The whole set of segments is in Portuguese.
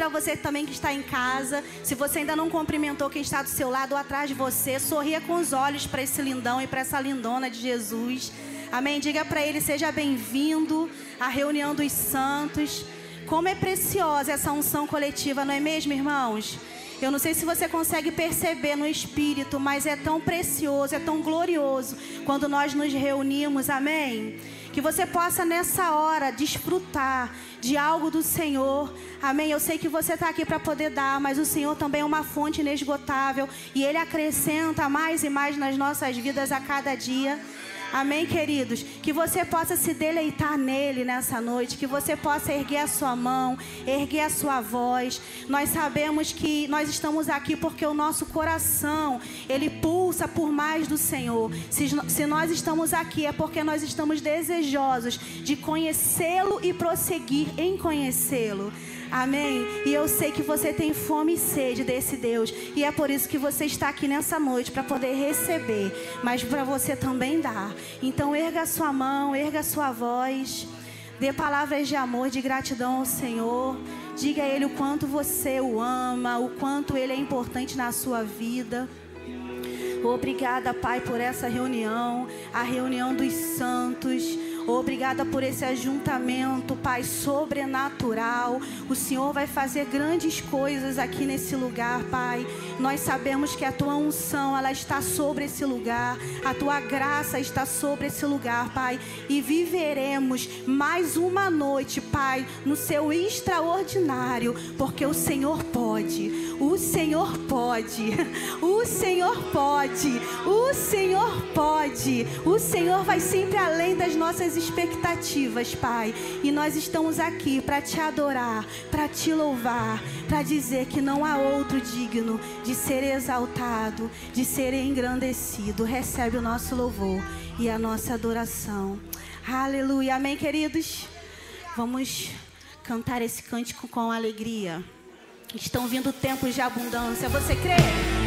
para você também que está em casa. Se você ainda não cumprimentou quem está do seu lado ou atrás de você, sorria com os olhos para esse lindão e para essa lindona de Jesus. Amém. Diga para ele: seja bem-vindo à reunião dos santos. Como é preciosa essa unção coletiva, não é mesmo, irmãos? Eu não sei se você consegue perceber no espírito, mas é tão precioso, é tão glorioso quando nós nos reunimos, amém? Que você possa nessa hora desfrutar de algo do Senhor, amém? Eu sei que você está aqui para poder dar, mas o Senhor também é uma fonte inesgotável e Ele acrescenta mais e mais nas nossas vidas a cada dia. Amém, queridos? Que você possa se deleitar nele nessa noite, que você possa erguer a sua mão, erguer a sua voz. Nós sabemos que nós estamos aqui porque o nosso coração, ele pulsa por mais do Senhor. Se, se nós estamos aqui é porque nós estamos desejosos de conhecê-lo e prosseguir em conhecê-lo. Amém? E eu sei que você tem fome e sede desse Deus. E é por isso que você está aqui nessa noite para poder receber, mas para você também dar. Então erga sua mão, erga sua voz. Dê palavras de amor, de gratidão ao Senhor. Diga a Ele o quanto você o ama, o quanto Ele é importante na sua vida. Obrigada, Pai, por essa reunião, a reunião dos santos. Obrigada por esse ajuntamento, Pai, sobrenatural. O Senhor vai fazer grandes coisas aqui nesse lugar, Pai. Nós sabemos que a tua unção, ela está sobre esse lugar. A tua graça está sobre esse lugar, Pai. E viveremos mais uma noite, Pai, no seu extraordinário, porque o Senhor pode. O Senhor pode. O Senhor pode. O Senhor pode. O Senhor vai sempre além das nossas expectativas, Pai. E nós estamos aqui para te adorar, para te louvar, para dizer que não há outro digno de ser exaltado, de ser engrandecido. Recebe o nosso louvor e a nossa adoração. Aleluia. Amém, queridos? Vamos cantar esse cântico com alegria. Estão vindo tempos de abundância. Você crê?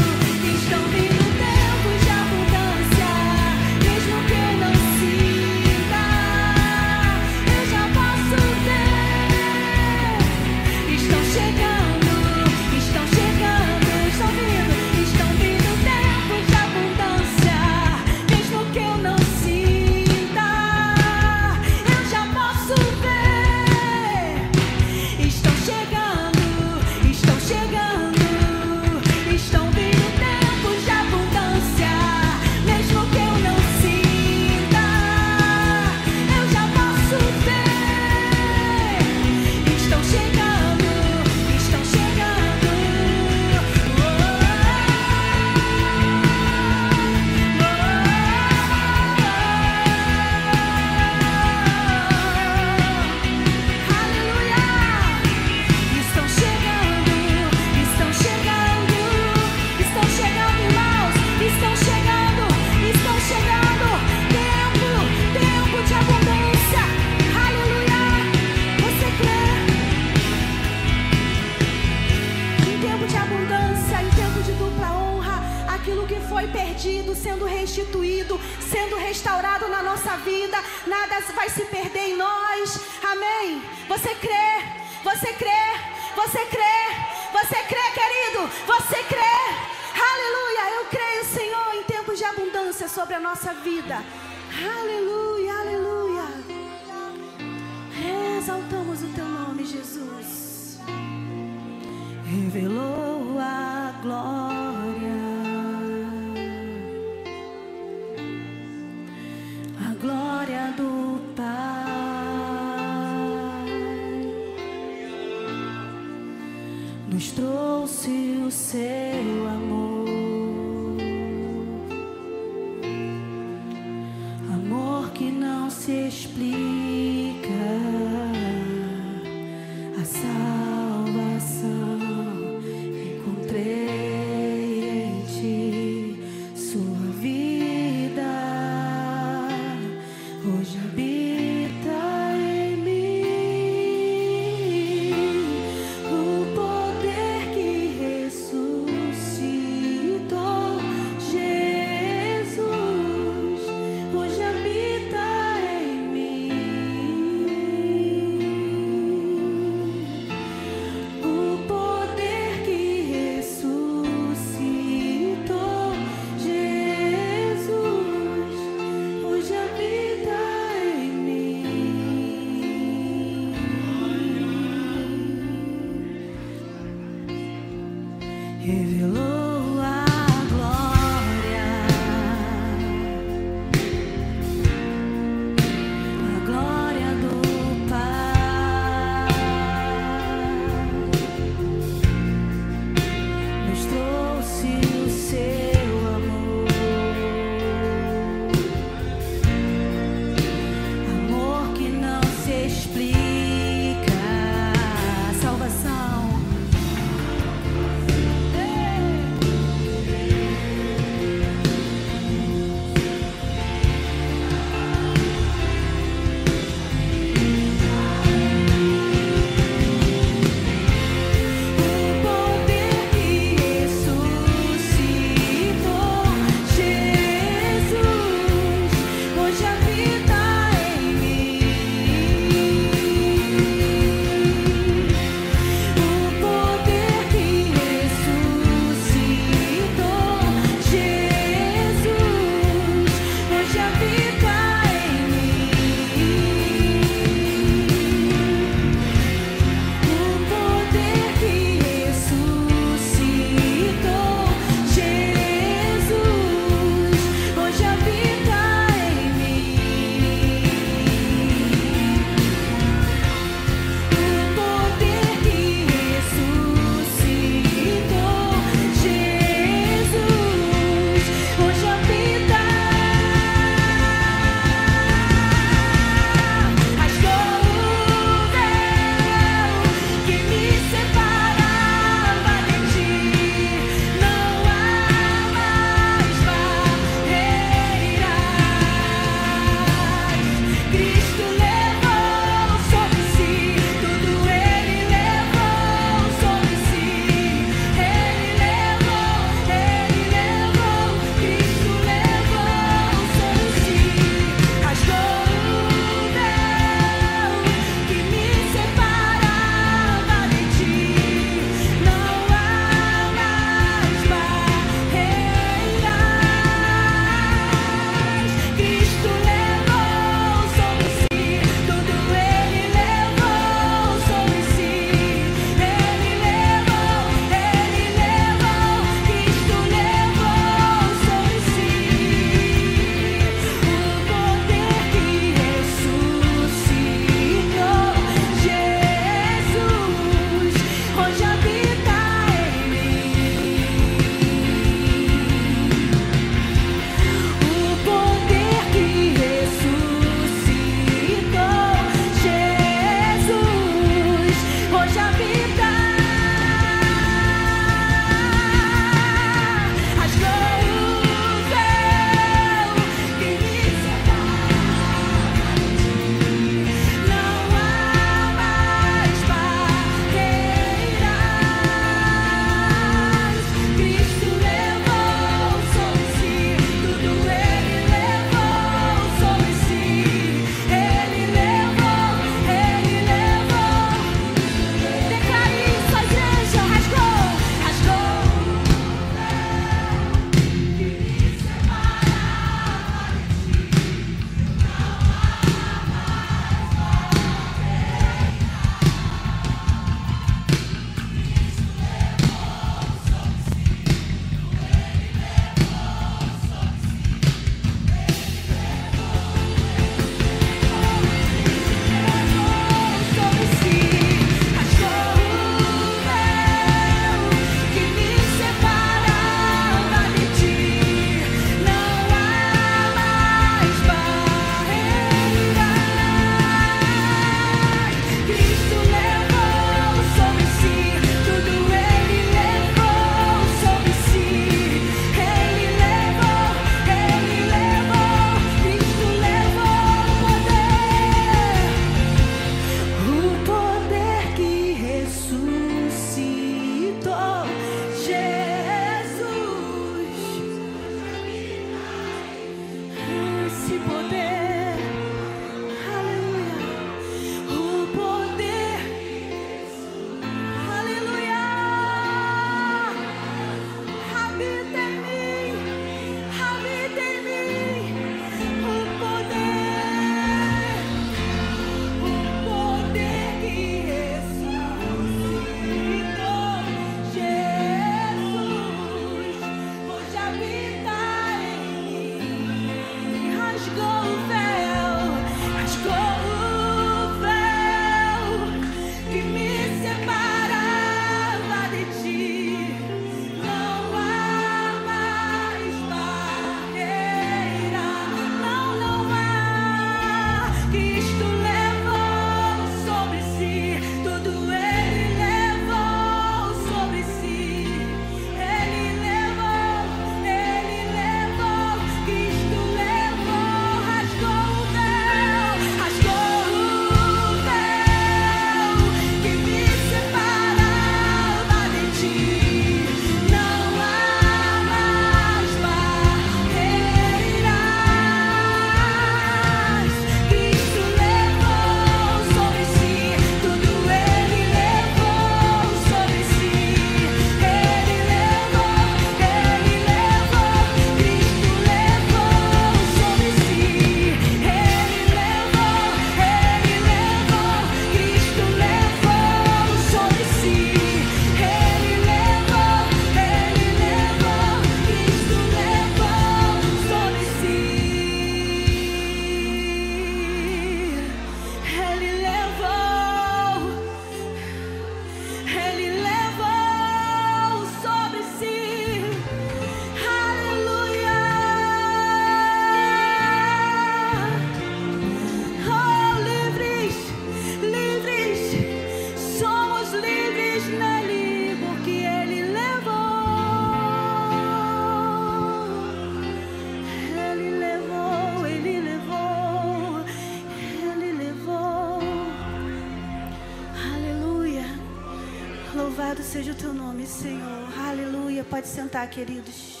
Seja o teu nome, Senhor. Aleluia. Pode sentar, queridos.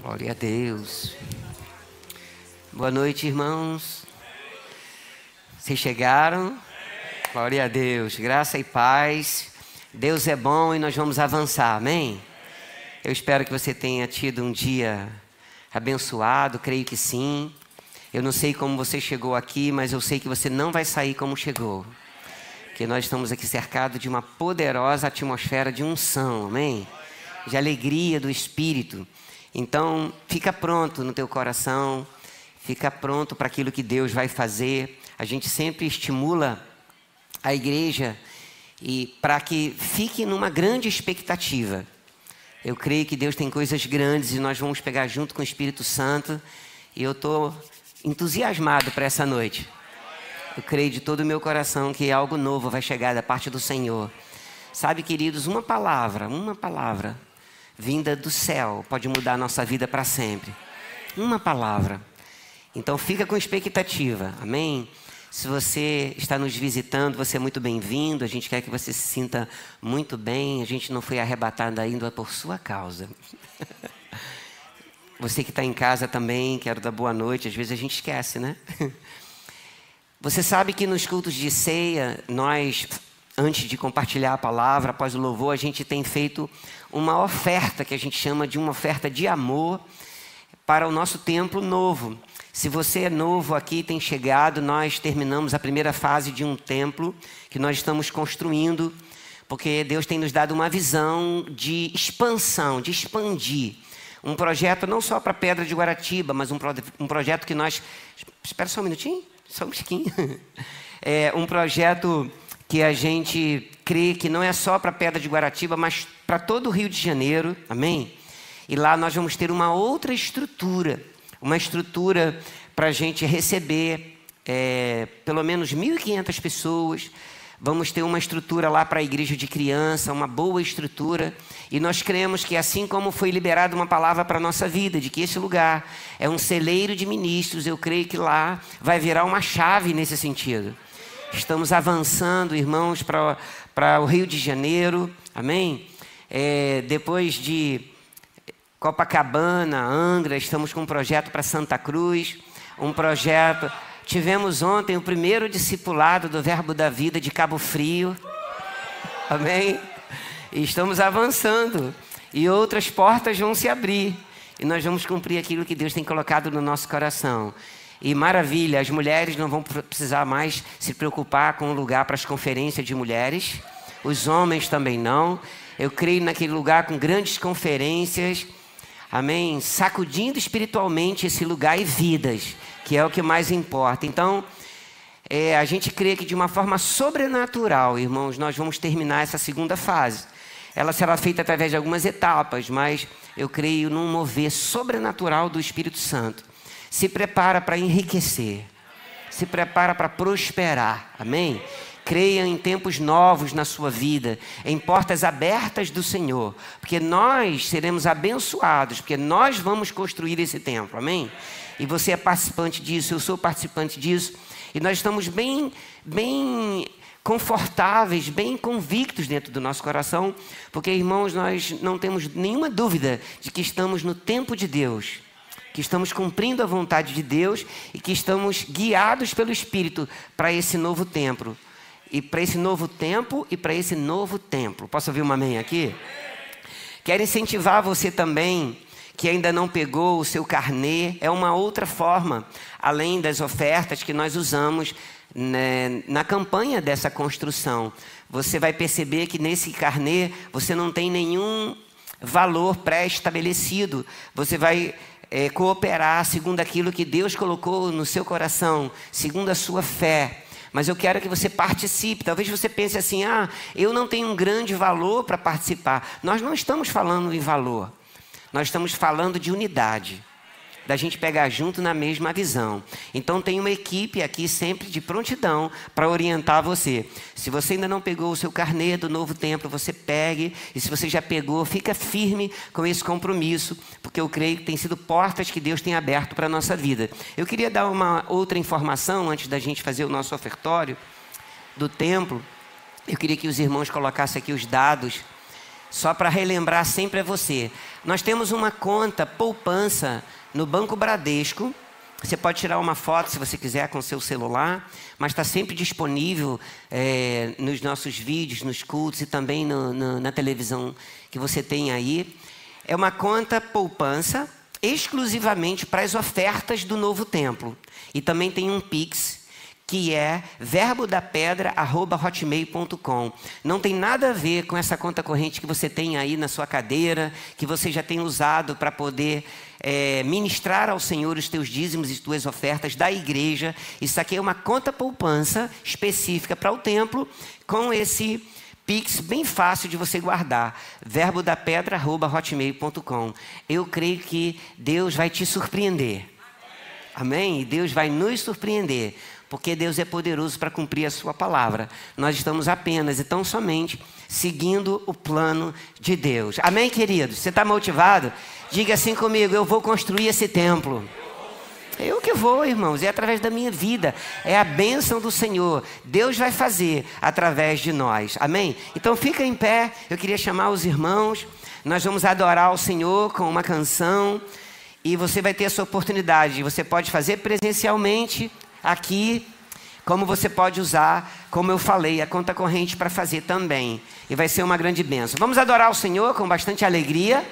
Glória a Deus. Boa noite, irmãos. Vocês chegaram? Glória a Deus. Graça e paz. Deus é bom e nós vamos avançar. Amém? Eu espero que você tenha tido um dia abençoado, creio que sim. Eu não sei como você chegou aqui, mas eu sei que você não vai sair como chegou. Que nós estamos aqui cercados de uma poderosa atmosfera de unção, amém? De alegria do Espírito. Então, fica pronto no teu coração, fica pronto para aquilo que Deus vai fazer. A gente sempre estimula a igreja e para que fique numa grande expectativa. Eu creio que Deus tem coisas grandes e nós vamos pegar junto com o Espírito Santo. E eu estou entusiasmado para essa noite. Eu creio de todo o meu coração que algo novo vai chegar da parte do Senhor. Sabe, queridos, uma palavra, uma palavra vinda do céu pode mudar a nossa vida para sempre. Uma palavra. Então fica com expectativa. Amém? Se você está nos visitando, você é muito bem-vindo. A gente quer que você se sinta muito bem. A gente não foi arrebatado ainda por sua causa. Você que está em casa também, quero dar boa noite. Às vezes a gente esquece, né? Você sabe que nos cultos de ceia, nós, antes de compartilhar a palavra, após o louvor, a gente tem feito uma oferta que a gente chama de uma oferta de amor para o nosso templo novo. Se você é novo aqui, tem chegado, nós terminamos a primeira fase de um templo que nós estamos construindo, porque Deus tem nos dado uma visão de expansão, de expandir. Um projeto não só para Pedra de Guaratiba, mas um, pro, um projeto que nós. Espera só um minutinho, só um tiquinho. É um projeto que a gente crê que não é só para Pedra de Guaratiba, mas para todo o Rio de Janeiro, amém? E lá nós vamos ter uma outra estrutura uma estrutura para a gente receber é, pelo menos 1.500 pessoas. Vamos ter uma estrutura lá para a igreja de criança, uma boa estrutura. E nós cremos que, assim como foi liberada uma palavra para a nossa vida, de que esse lugar é um celeiro de ministros, eu creio que lá vai virar uma chave nesse sentido. Estamos avançando, irmãos, para o Rio de Janeiro, amém? É, depois de Copacabana, Angra, estamos com um projeto para Santa Cruz, um projeto. Tivemos ontem o primeiro discipulado do Verbo da Vida de Cabo Frio. Amém? E estamos avançando. E outras portas vão se abrir. E nós vamos cumprir aquilo que Deus tem colocado no nosso coração. E maravilha, as mulheres não vão precisar mais se preocupar com o lugar para as conferências de mulheres. Os homens também não. Eu creio naquele lugar com grandes conferências amém? Sacudindo espiritualmente esse lugar e vidas, que é o que mais importa. Então, é, a gente crê que de uma forma sobrenatural, irmãos, nós vamos terminar essa segunda fase. Ela será feita através de algumas etapas, mas eu creio num mover sobrenatural do Espírito Santo. Se prepara para enriquecer, se prepara para prosperar, amém? creia em tempos novos na sua vida, em portas abertas do Senhor, porque nós seremos abençoados, porque nós vamos construir esse templo, amém? E você é participante disso, eu sou participante disso, e nós estamos bem, bem confortáveis, bem convictos dentro do nosso coração, porque irmãos, nós não temos nenhuma dúvida de que estamos no tempo de Deus que estamos cumprindo a vontade de Deus e que estamos guiados pelo Espírito para esse novo templo e para esse novo tempo e para esse novo templo. Posso ouvir uma amém aqui? Quero incentivar você também que ainda não pegou o seu carnê, é uma outra forma, além das ofertas que nós usamos né, na campanha dessa construção. Você vai perceber que nesse carnê você não tem nenhum valor pré-estabelecido. Você vai é, cooperar segundo aquilo que Deus colocou no seu coração, segundo a sua fé mas eu quero que você participe. Talvez você pense assim: ah, eu não tenho um grande valor para participar. Nós não estamos falando em valor, nós estamos falando de unidade da gente pegar junto na mesma visão. Então tem uma equipe aqui sempre de prontidão para orientar você. Se você ainda não pegou o seu carnê do novo templo, você pegue. E se você já pegou, fica firme com esse compromisso, porque eu creio que tem sido portas que Deus tem aberto para a nossa vida. Eu queria dar uma outra informação antes da gente fazer o nosso ofertório do templo. Eu queria que os irmãos colocassem aqui os dados, só para relembrar sempre a você. Nós temos uma conta poupança no Banco Bradesco. Você pode tirar uma foto se você quiser com seu celular, mas está sempre disponível é, nos nossos vídeos, nos cultos e também no, no, na televisão que você tem aí. É uma conta poupança exclusivamente para as ofertas do novo templo. E também tem um Pix que é verbodapedra@hotmail.com. Não tem nada a ver com essa conta corrente que você tem aí na sua cadeira, que você já tem usado para poder é, ministrar ao Senhor os teus dízimos e tuas ofertas da igreja. Isso aqui é uma conta poupança específica para o templo com esse Pix bem fácil de você guardar. verbodapedra@hotmail.com. Eu creio que Deus vai te surpreender. Amém? E Deus vai nos surpreender porque Deus é poderoso para cumprir a sua palavra. Nós estamos apenas e tão somente seguindo o plano de Deus. Amém, queridos? Você está motivado? Diga assim comigo: eu vou construir esse templo. Eu que vou, irmãos, é através da minha vida, é a bênção do Senhor. Deus vai fazer através de nós, amém? Então fica em pé, eu queria chamar os irmãos, nós vamos adorar o Senhor com uma canção e você vai ter essa oportunidade. Você pode fazer presencialmente aqui, como você pode usar, como eu falei, a conta corrente para fazer também. E vai ser uma grande bênção. Vamos adorar o Senhor com bastante alegria.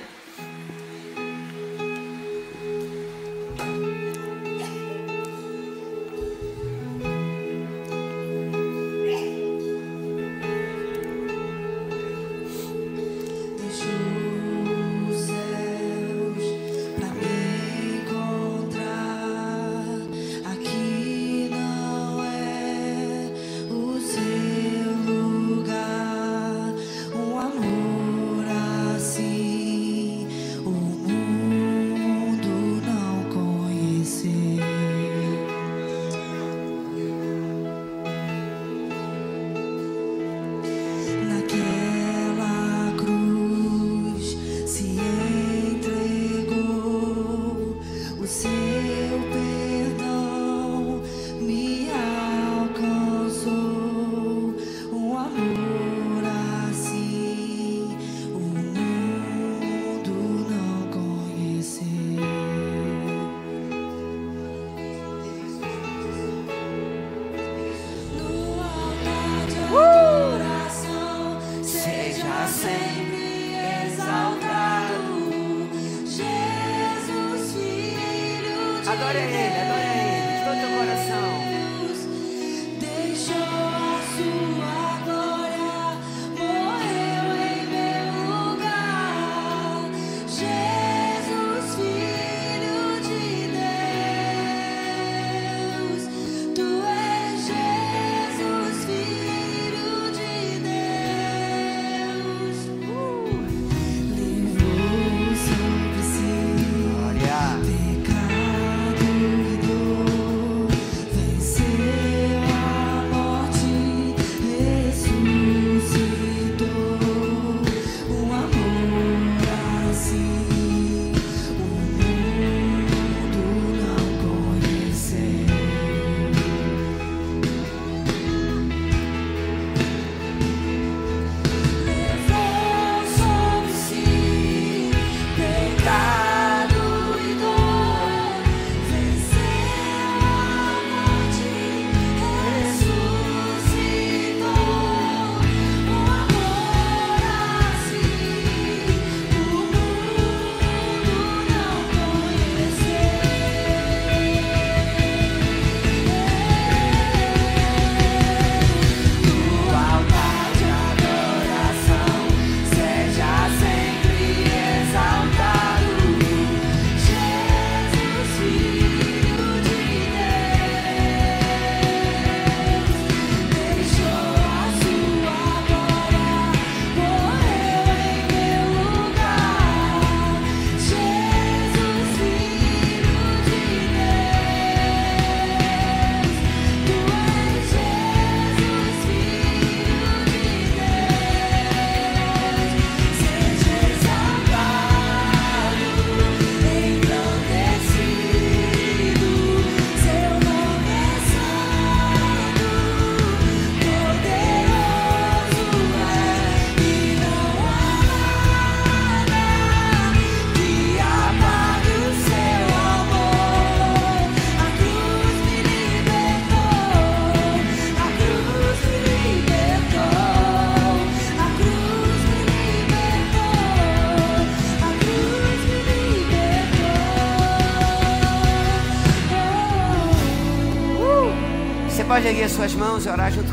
Erguer suas mãos e orar junto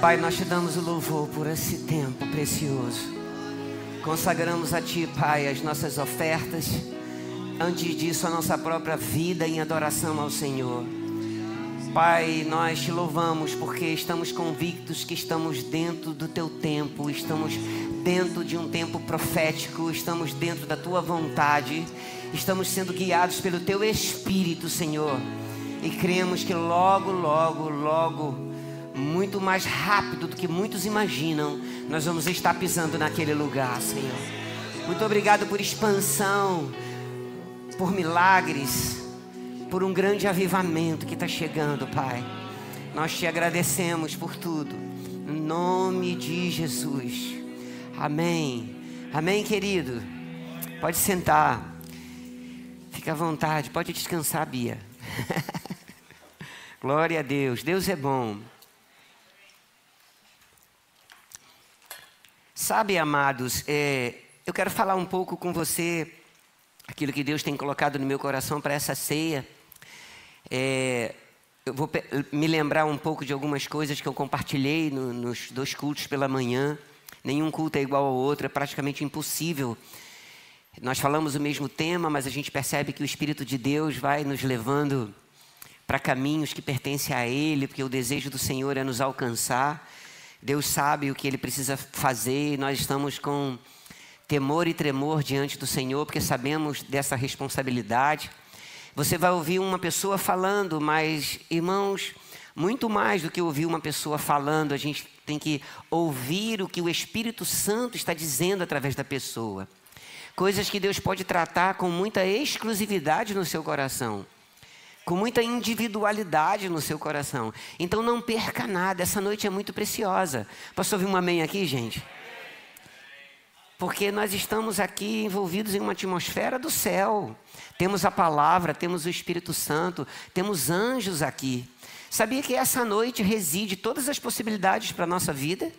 Pai, nós te damos o louvor por esse tempo precioso. Consagramos a Ti, Pai, as nossas ofertas. Antes disso, a nossa própria vida em adoração ao Senhor. Pai, nós te louvamos porque estamos convictos que estamos dentro do Teu tempo, estamos dentro de um tempo profético, estamos dentro da Tua vontade, estamos sendo guiados pelo Teu Espírito, Senhor. E cremos que logo, logo, logo muito mais rápido do que muitos imaginam, nós vamos estar pisando naquele lugar, Senhor. Muito obrigado por expansão, por milagres, por um grande avivamento que está chegando, Pai. Nós te agradecemos por tudo, em nome de Jesus. Amém. Amém, querido. Pode sentar. Fica à vontade, pode descansar, Bia. Glória a Deus. Deus é bom. Sabe, amados, é, eu quero falar um pouco com você aquilo que Deus tem colocado no meu coração para essa ceia. É, eu vou me lembrar um pouco de algumas coisas que eu compartilhei no- nos dois cultos pela manhã. Nenhum culto é igual ao outro, é praticamente impossível. Nós falamos o mesmo tema, mas a gente percebe que o Espírito de Deus vai nos levando para caminhos que pertencem a Ele, porque o desejo do Senhor é nos alcançar. Deus sabe o que Ele precisa fazer e nós estamos com temor e tremor diante do Senhor, porque sabemos dessa responsabilidade. Você vai ouvir uma pessoa falando, mas, irmãos, muito mais do que ouvir uma pessoa falando, a gente tem que ouvir o que o Espírito Santo está dizendo através da pessoa. Coisas que Deus pode tratar com muita exclusividade no seu coração com muita individualidade no seu coração. Então não perca nada, essa noite é muito preciosa. Posso ouvir um amém aqui, gente? Porque nós estamos aqui envolvidos em uma atmosfera do céu. Temos a palavra, temos o Espírito Santo, temos anjos aqui. Sabia que essa noite reside todas as possibilidades para a nossa vida?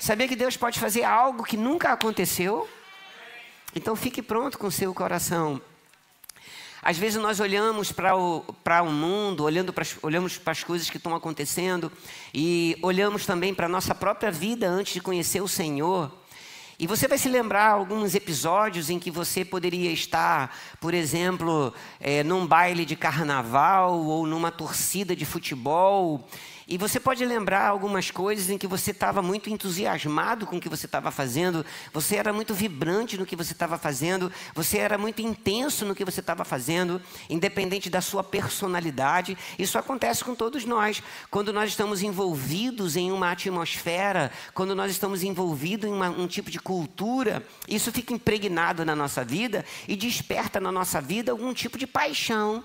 Sabia que Deus pode fazer algo que nunca aconteceu? Então fique pronto com o seu coração às vezes nós olhamos para o, para o mundo, olhando para olhamos para as coisas que estão acontecendo e olhamos também para a nossa própria vida antes de conhecer o Senhor. E você vai se lembrar alguns episódios em que você poderia estar, por exemplo, eh, num baile de carnaval ou numa torcida de futebol. E você pode lembrar algumas coisas em que você estava muito entusiasmado com o que você estava fazendo, você era muito vibrante no que você estava fazendo, você era muito intenso no que você estava fazendo, independente da sua personalidade. Isso acontece com todos nós. Quando nós estamos envolvidos em uma atmosfera, quando nós estamos envolvidos em uma, um tipo de cultura, isso fica impregnado na nossa vida e desperta na nossa vida algum tipo de paixão.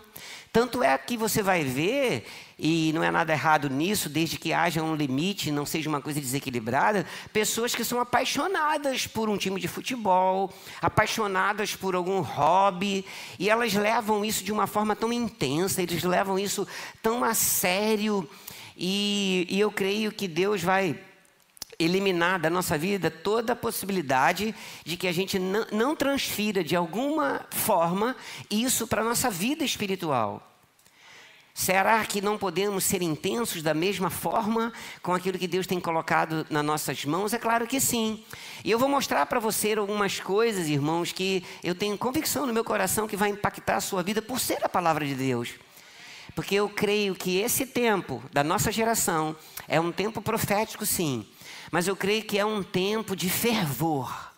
Tanto é que você vai ver, e não é nada errado nisso, desde que haja um limite, não seja uma coisa desequilibrada, pessoas que são apaixonadas por um time de futebol, apaixonadas por algum hobby, e elas levam isso de uma forma tão intensa, eles levam isso tão a sério, e, e eu creio que Deus vai eliminar da nossa vida toda a possibilidade de que a gente não, não transfira de alguma forma isso para a nossa vida espiritual. Será que não podemos ser intensos da mesma forma com aquilo que Deus tem colocado nas nossas mãos? É claro que sim. E eu vou mostrar para você algumas coisas, irmãos, que eu tenho convicção no meu coração que vai impactar a sua vida por ser a palavra de Deus. Porque eu creio que esse tempo da nossa geração é um tempo profético, sim. Mas eu creio que é um tempo de fervor.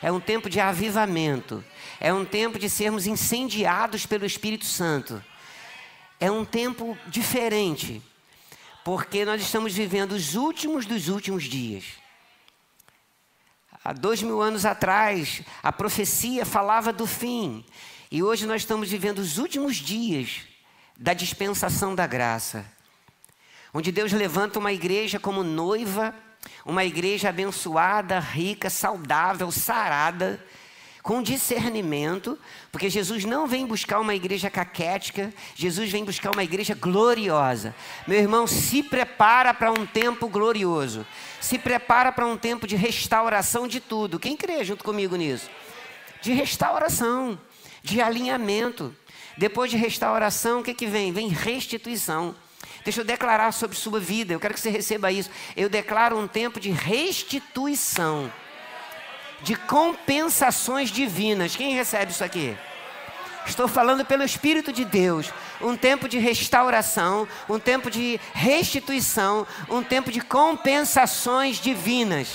É um tempo de avivamento. É um tempo de sermos incendiados pelo Espírito Santo. É um tempo diferente. Porque nós estamos vivendo os últimos dos últimos dias. Há dois mil anos atrás, a profecia falava do fim. E hoje nós estamos vivendo os últimos dias da dispensação da graça. onde Deus levanta uma igreja como noiva, uma igreja abençoada, rica, saudável, sarada, com discernimento, porque Jesus não vem buscar uma igreja caquética, Jesus vem buscar uma igreja gloriosa. Meu irmão, se prepara para um tempo glorioso, se prepara para um tempo de restauração de tudo. Quem crê junto comigo nisso? De restauração, de alinhamento. Depois de restauração, o que, que vem? Vem restituição. Deixa eu declarar sobre sua vida, eu quero que você receba isso. Eu declaro um tempo de restituição de compensações divinas. Quem recebe isso aqui? Estou falando pelo Espírito de Deus. Um tempo de restauração, um tempo de restituição, um tempo de compensações divinas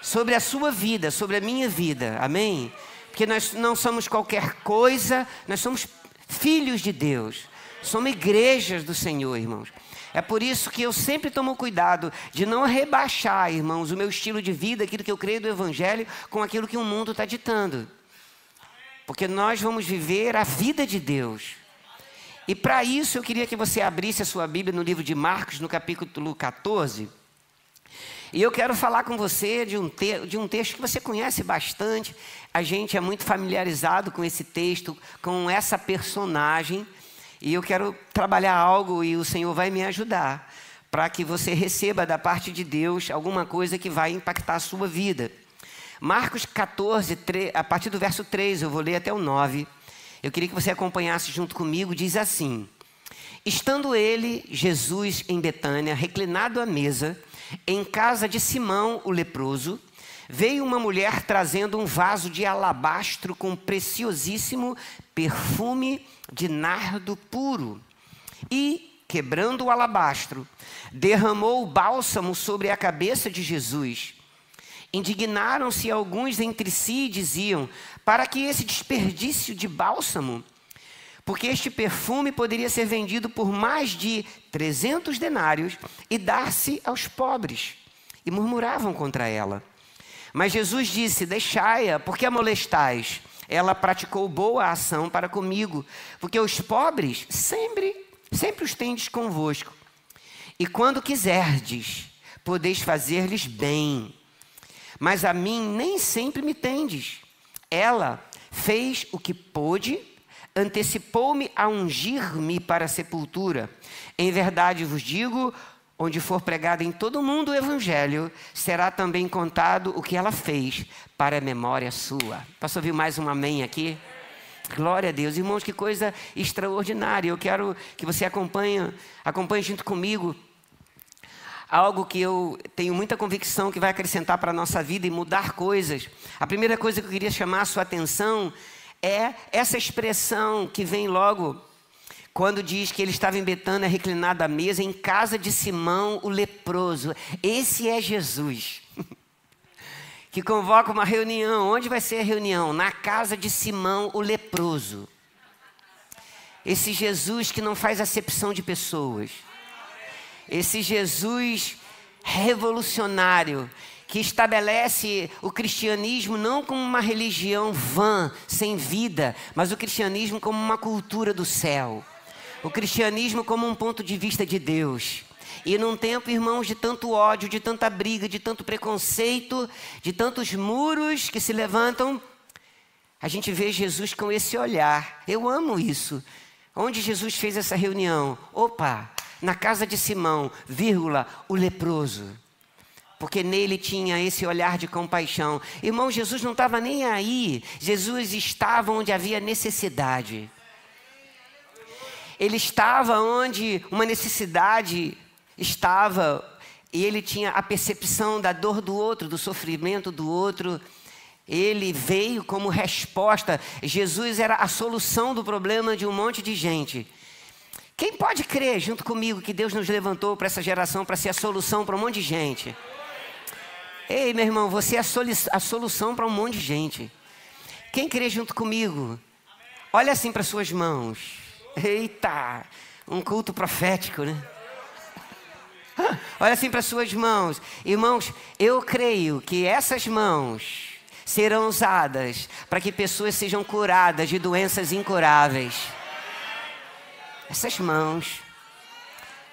sobre a sua vida, sobre a minha vida. Amém? Porque nós não somos qualquer coisa, nós somos filhos de Deus. Somos igrejas do Senhor, irmãos. É por isso que eu sempre tomo cuidado de não rebaixar, irmãos, o meu estilo de vida, aquilo que eu creio do Evangelho, com aquilo que o mundo está ditando. Porque nós vamos viver a vida de Deus. E para isso eu queria que você abrisse a sua Bíblia no livro de Marcos, no capítulo 14. E eu quero falar com você de um, de um texto que você conhece bastante. A gente é muito familiarizado com esse texto, com essa personagem. E eu quero trabalhar algo e o Senhor vai me ajudar para que você receba da parte de Deus alguma coisa que vai impactar a sua vida. Marcos 14, 3, a partir do verso 3, eu vou ler até o 9. Eu queria que você acompanhasse junto comigo, diz assim: Estando ele, Jesus, em Betânia, reclinado à mesa, em casa de Simão, o leproso, veio uma mulher trazendo um vaso de alabastro com preciosíssimo perfume de nardo puro. E, quebrando o alabastro, derramou o bálsamo sobre a cabeça de Jesus. Indignaram-se alguns entre si e diziam: Para que esse desperdício de bálsamo? Porque este perfume poderia ser vendido por mais de 300 denários e dar-se aos pobres. E murmuravam contra ela. Mas Jesus disse: Deixai-a, porque a molestais? Ela praticou boa ação para comigo, porque os pobres sempre, sempre os tendes convosco. E quando quiserdes, podeis fazer-lhes bem. Mas a mim nem sempre me tendes. Ela fez o que pôde, antecipou-me a ungir-me para a sepultura. Em verdade vos digo, onde for pregado em todo o mundo o evangelho, será também contado o que ela fez para a memória sua. Posso ouvir mais um amém aqui? Glória a Deus. Irmãos, que coisa extraordinária. Eu quero que você acompanhe, acompanhe junto comigo algo que eu tenho muita convicção que vai acrescentar para a nossa vida e mudar coisas. A primeira coisa que eu queria chamar a sua atenção é essa expressão que vem logo quando diz que ele estava em Betânia reclinado à mesa em casa de Simão o leproso. Esse é Jesus. que convoca uma reunião. Onde vai ser a reunião? Na casa de Simão o leproso. Esse Jesus que não faz acepção de pessoas. Esse Jesus revolucionário que estabelece o cristianismo não como uma religião vã, sem vida, mas o cristianismo como uma cultura do céu o cristianismo como um ponto de vista de Deus. E num tempo, irmãos, de tanto ódio, de tanta briga, de tanto preconceito, de tantos muros que se levantam, a gente vê Jesus com esse olhar. Eu amo isso. Onde Jesus fez essa reunião? Opa, na casa de Simão, vírgula, o leproso. Porque nele tinha esse olhar de compaixão. Irmão, Jesus não estava nem aí. Jesus estava onde havia necessidade. Ele estava onde uma necessidade estava, e ele tinha a percepção da dor do outro, do sofrimento do outro. Ele veio como resposta. Jesus era a solução do problema de um monte de gente. Quem pode crer junto comigo que Deus nos levantou para essa geração para ser a solução para um monte de gente? Ei, meu irmão, você é a solução para um monte de gente. Quem crê junto comigo? Olha assim para suas mãos. Eita, um culto profético, né? Olha assim para suas mãos. Irmãos, eu creio que essas mãos serão usadas para que pessoas sejam curadas de doenças incuráveis. Essas mãos.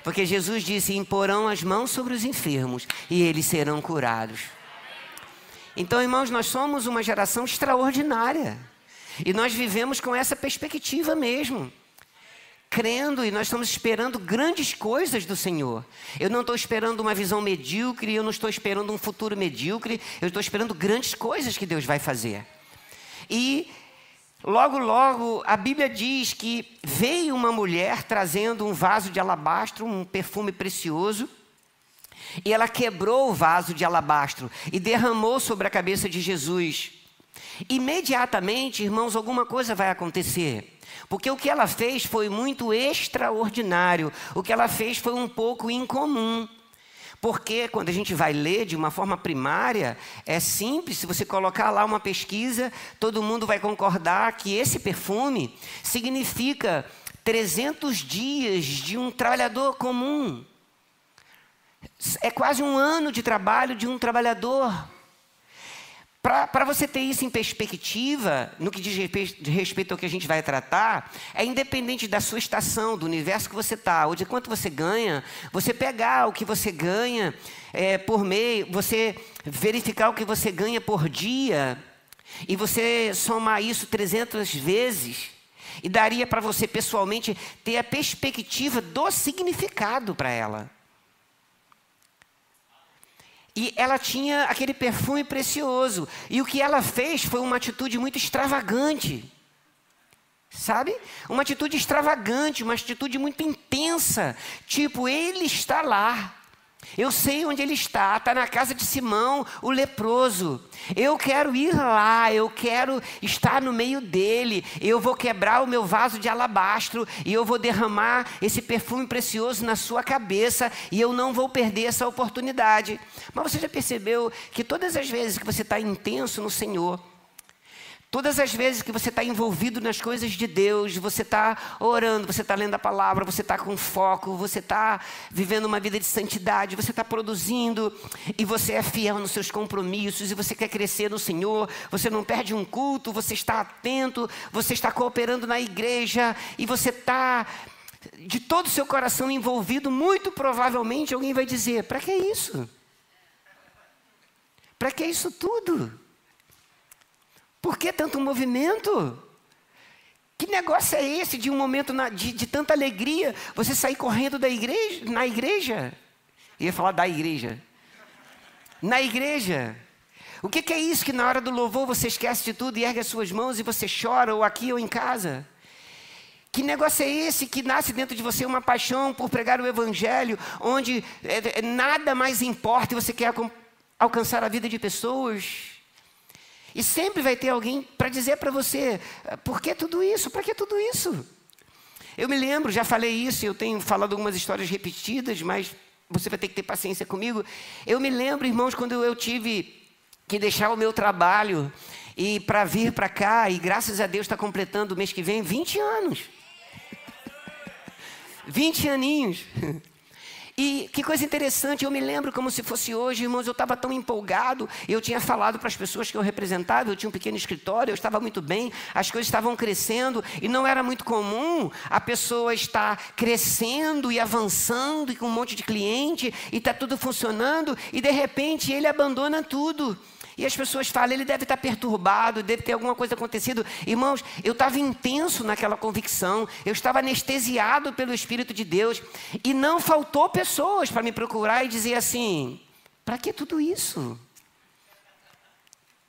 Porque Jesus disse: imporão as mãos sobre os enfermos e eles serão curados. Então, irmãos, nós somos uma geração extraordinária. E nós vivemos com essa perspectiva mesmo. Crendo e nós estamos esperando grandes coisas do Senhor. Eu não estou esperando uma visão medíocre, eu não estou esperando um futuro medíocre, eu estou esperando grandes coisas que Deus vai fazer. E logo, logo, a Bíblia diz que veio uma mulher trazendo um vaso de alabastro, um perfume precioso. E ela quebrou o vaso de alabastro e derramou sobre a cabeça de Jesus. Imediatamente, irmãos, alguma coisa vai acontecer. Porque o que ela fez foi muito extraordinário. O que ela fez foi um pouco incomum. Porque quando a gente vai ler de uma forma primária, é simples, se você colocar lá uma pesquisa, todo mundo vai concordar que esse perfume significa 300 dias de um trabalhador comum. É quase um ano de trabalho de um trabalhador. Para você ter isso em perspectiva, no que diz respeito ao que a gente vai tratar, é independente da sua estação, do universo que você está, ou de quanto você ganha, você pegar o que você ganha é, por meio, você verificar o que você ganha por dia, e você somar isso 300 vezes, e daria para você pessoalmente ter a perspectiva do significado para ela. E ela tinha aquele perfume precioso. E o que ela fez foi uma atitude muito extravagante. Sabe? Uma atitude extravagante, uma atitude muito intensa. Tipo, ele está lá. Eu sei onde ele está, está na casa de Simão, o leproso. Eu quero ir lá, eu quero estar no meio dele. Eu vou quebrar o meu vaso de alabastro e eu vou derramar esse perfume precioso na sua cabeça e eu não vou perder essa oportunidade. Mas você já percebeu que todas as vezes que você está intenso no Senhor, Todas as vezes que você está envolvido nas coisas de Deus, você está orando, você está lendo a palavra, você está com foco, você está vivendo uma vida de santidade, você está produzindo e você é fiel nos seus compromissos e você quer crescer no Senhor, você não perde um culto, você está atento, você está cooperando na igreja e você está de todo o seu coração envolvido, muito provavelmente alguém vai dizer: para que isso? Para que isso tudo? Por que tanto movimento? Que negócio é esse de um momento na, de, de, tanta alegria, você sair correndo da igreja, na igreja? Eu ia falar da igreja. Na igreja. O que, que é isso que na hora do louvor você esquece de tudo e ergue as suas mãos e você chora, ou aqui ou em casa? Que negócio é esse que nasce dentro de você uma paixão por pregar o evangelho, onde é, é, nada mais importa e você quer alcançar a vida de pessoas? E sempre vai ter alguém para dizer para você: por que tudo isso? Para que tudo isso? Eu me lembro, já falei isso, eu tenho falado algumas histórias repetidas, mas você vai ter que ter paciência comigo. Eu me lembro, irmãos, quando eu tive que deixar o meu trabalho e para vir para cá, e graças a Deus está completando o mês que vem 20 anos. 20 aninhos. E que coisa interessante, eu me lembro como se fosse hoje, irmãos, eu estava tão empolgado, eu tinha falado para as pessoas que eu representava, eu tinha um pequeno escritório, eu estava muito bem, as coisas estavam crescendo, e não era muito comum a pessoa estar crescendo e avançando, e com um monte de cliente, e está tudo funcionando, e de repente ele abandona tudo. E as pessoas falam, ele deve estar perturbado, deve ter alguma coisa acontecido. Irmãos, eu estava intenso naquela convicção, eu estava anestesiado pelo Espírito de Deus, e não faltou pessoas para me procurar e dizer assim: para que tudo isso?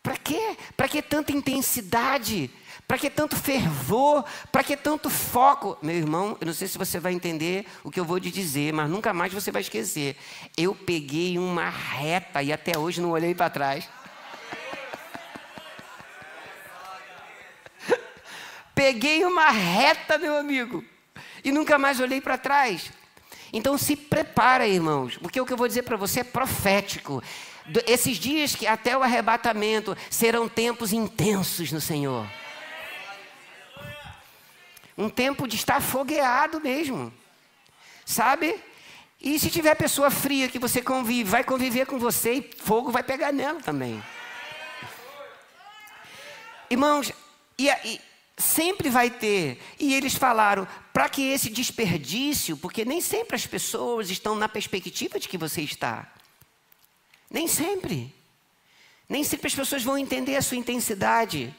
Para quê? Para que tanta intensidade? Para que tanto fervor? Para que tanto foco? Meu irmão, eu não sei se você vai entender o que eu vou te dizer, mas nunca mais você vai esquecer. Eu peguei uma reta e até hoje não olhei para trás. Peguei uma reta, meu amigo, e nunca mais olhei para trás. Então se prepara, irmãos, porque o que eu vou dizer para você é profético. Esses dias que até o arrebatamento serão tempos intensos no Senhor. Um tempo de estar fogueado mesmo. Sabe? E se tiver pessoa fria que você convive, vai conviver com você e fogo vai pegar nela também. Irmãos, e, e sempre vai ter. E eles falaram, para que esse desperdício, porque nem sempre as pessoas estão na perspectiva de que você está. Nem sempre. Nem sempre as pessoas vão entender a sua intensidade.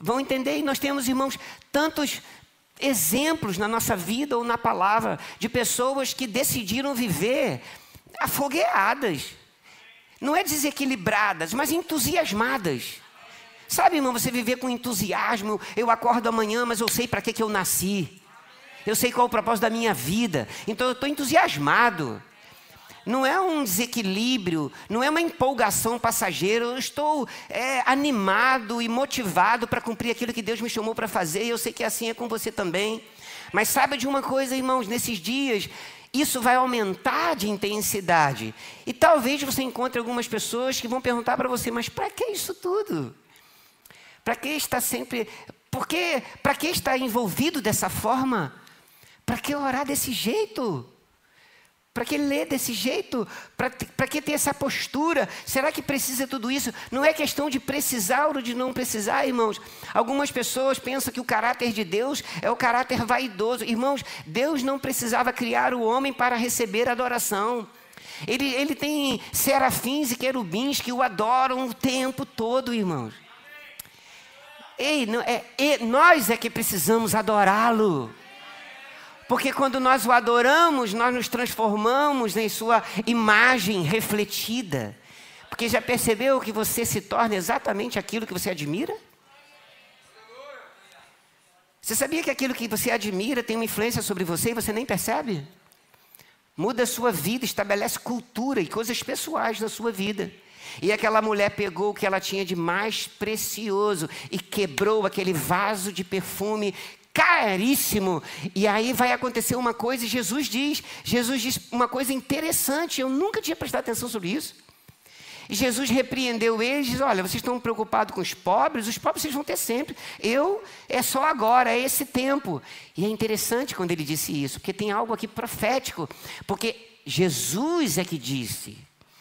Vão entender, e nós temos, irmãos, tantos exemplos na nossa vida ou na palavra de pessoas que decidiram viver afogueadas. Não é desequilibradas, mas entusiasmadas. Sabe, irmão, você viver com entusiasmo. Eu acordo amanhã, mas eu sei para que, que eu nasci. Eu sei qual é o propósito da minha vida. Então eu estou entusiasmado. Não é um desequilíbrio, não é uma empolgação passageira. Eu estou é, animado e motivado para cumprir aquilo que Deus me chamou para fazer. E eu sei que assim é com você também. Mas saiba de uma coisa, irmãos, nesses dias isso vai aumentar de intensidade. E talvez você encontre algumas pessoas que vão perguntar para você: mas para que isso tudo? Para que está sempre. Porque para que está envolvido dessa forma? Para que orar desse jeito? Para que ler desse jeito? Para que ter essa postura? Será que precisa tudo isso? Não é questão de precisar ou de não precisar, irmãos. Algumas pessoas pensam que o caráter de Deus é o caráter vaidoso. Irmãos, Deus não precisava criar o homem para receber adoração. Ele, ele tem serafins e querubins que o adoram o tempo todo, irmãos. Ei, não, é, é, nós é que precisamos adorá-lo. Porque quando nós o adoramos, nós nos transformamos em sua imagem refletida. Porque já percebeu que você se torna exatamente aquilo que você admira? Você sabia que aquilo que você admira tem uma influência sobre você e você nem percebe? Muda a sua vida, estabelece cultura e coisas pessoais na sua vida. E aquela mulher pegou o que ela tinha de mais precioso e quebrou aquele vaso de perfume caríssimo. E aí vai acontecer uma coisa, e Jesus diz, Jesus diz uma coisa interessante, eu nunca tinha prestado atenção sobre isso. E Jesus repreendeu eles diz: Olha, vocês estão preocupados com os pobres, os pobres vocês vão ter sempre. Eu é só agora, é esse tempo. E é interessante quando ele disse isso, porque tem algo aqui profético. Porque Jesus é que disse.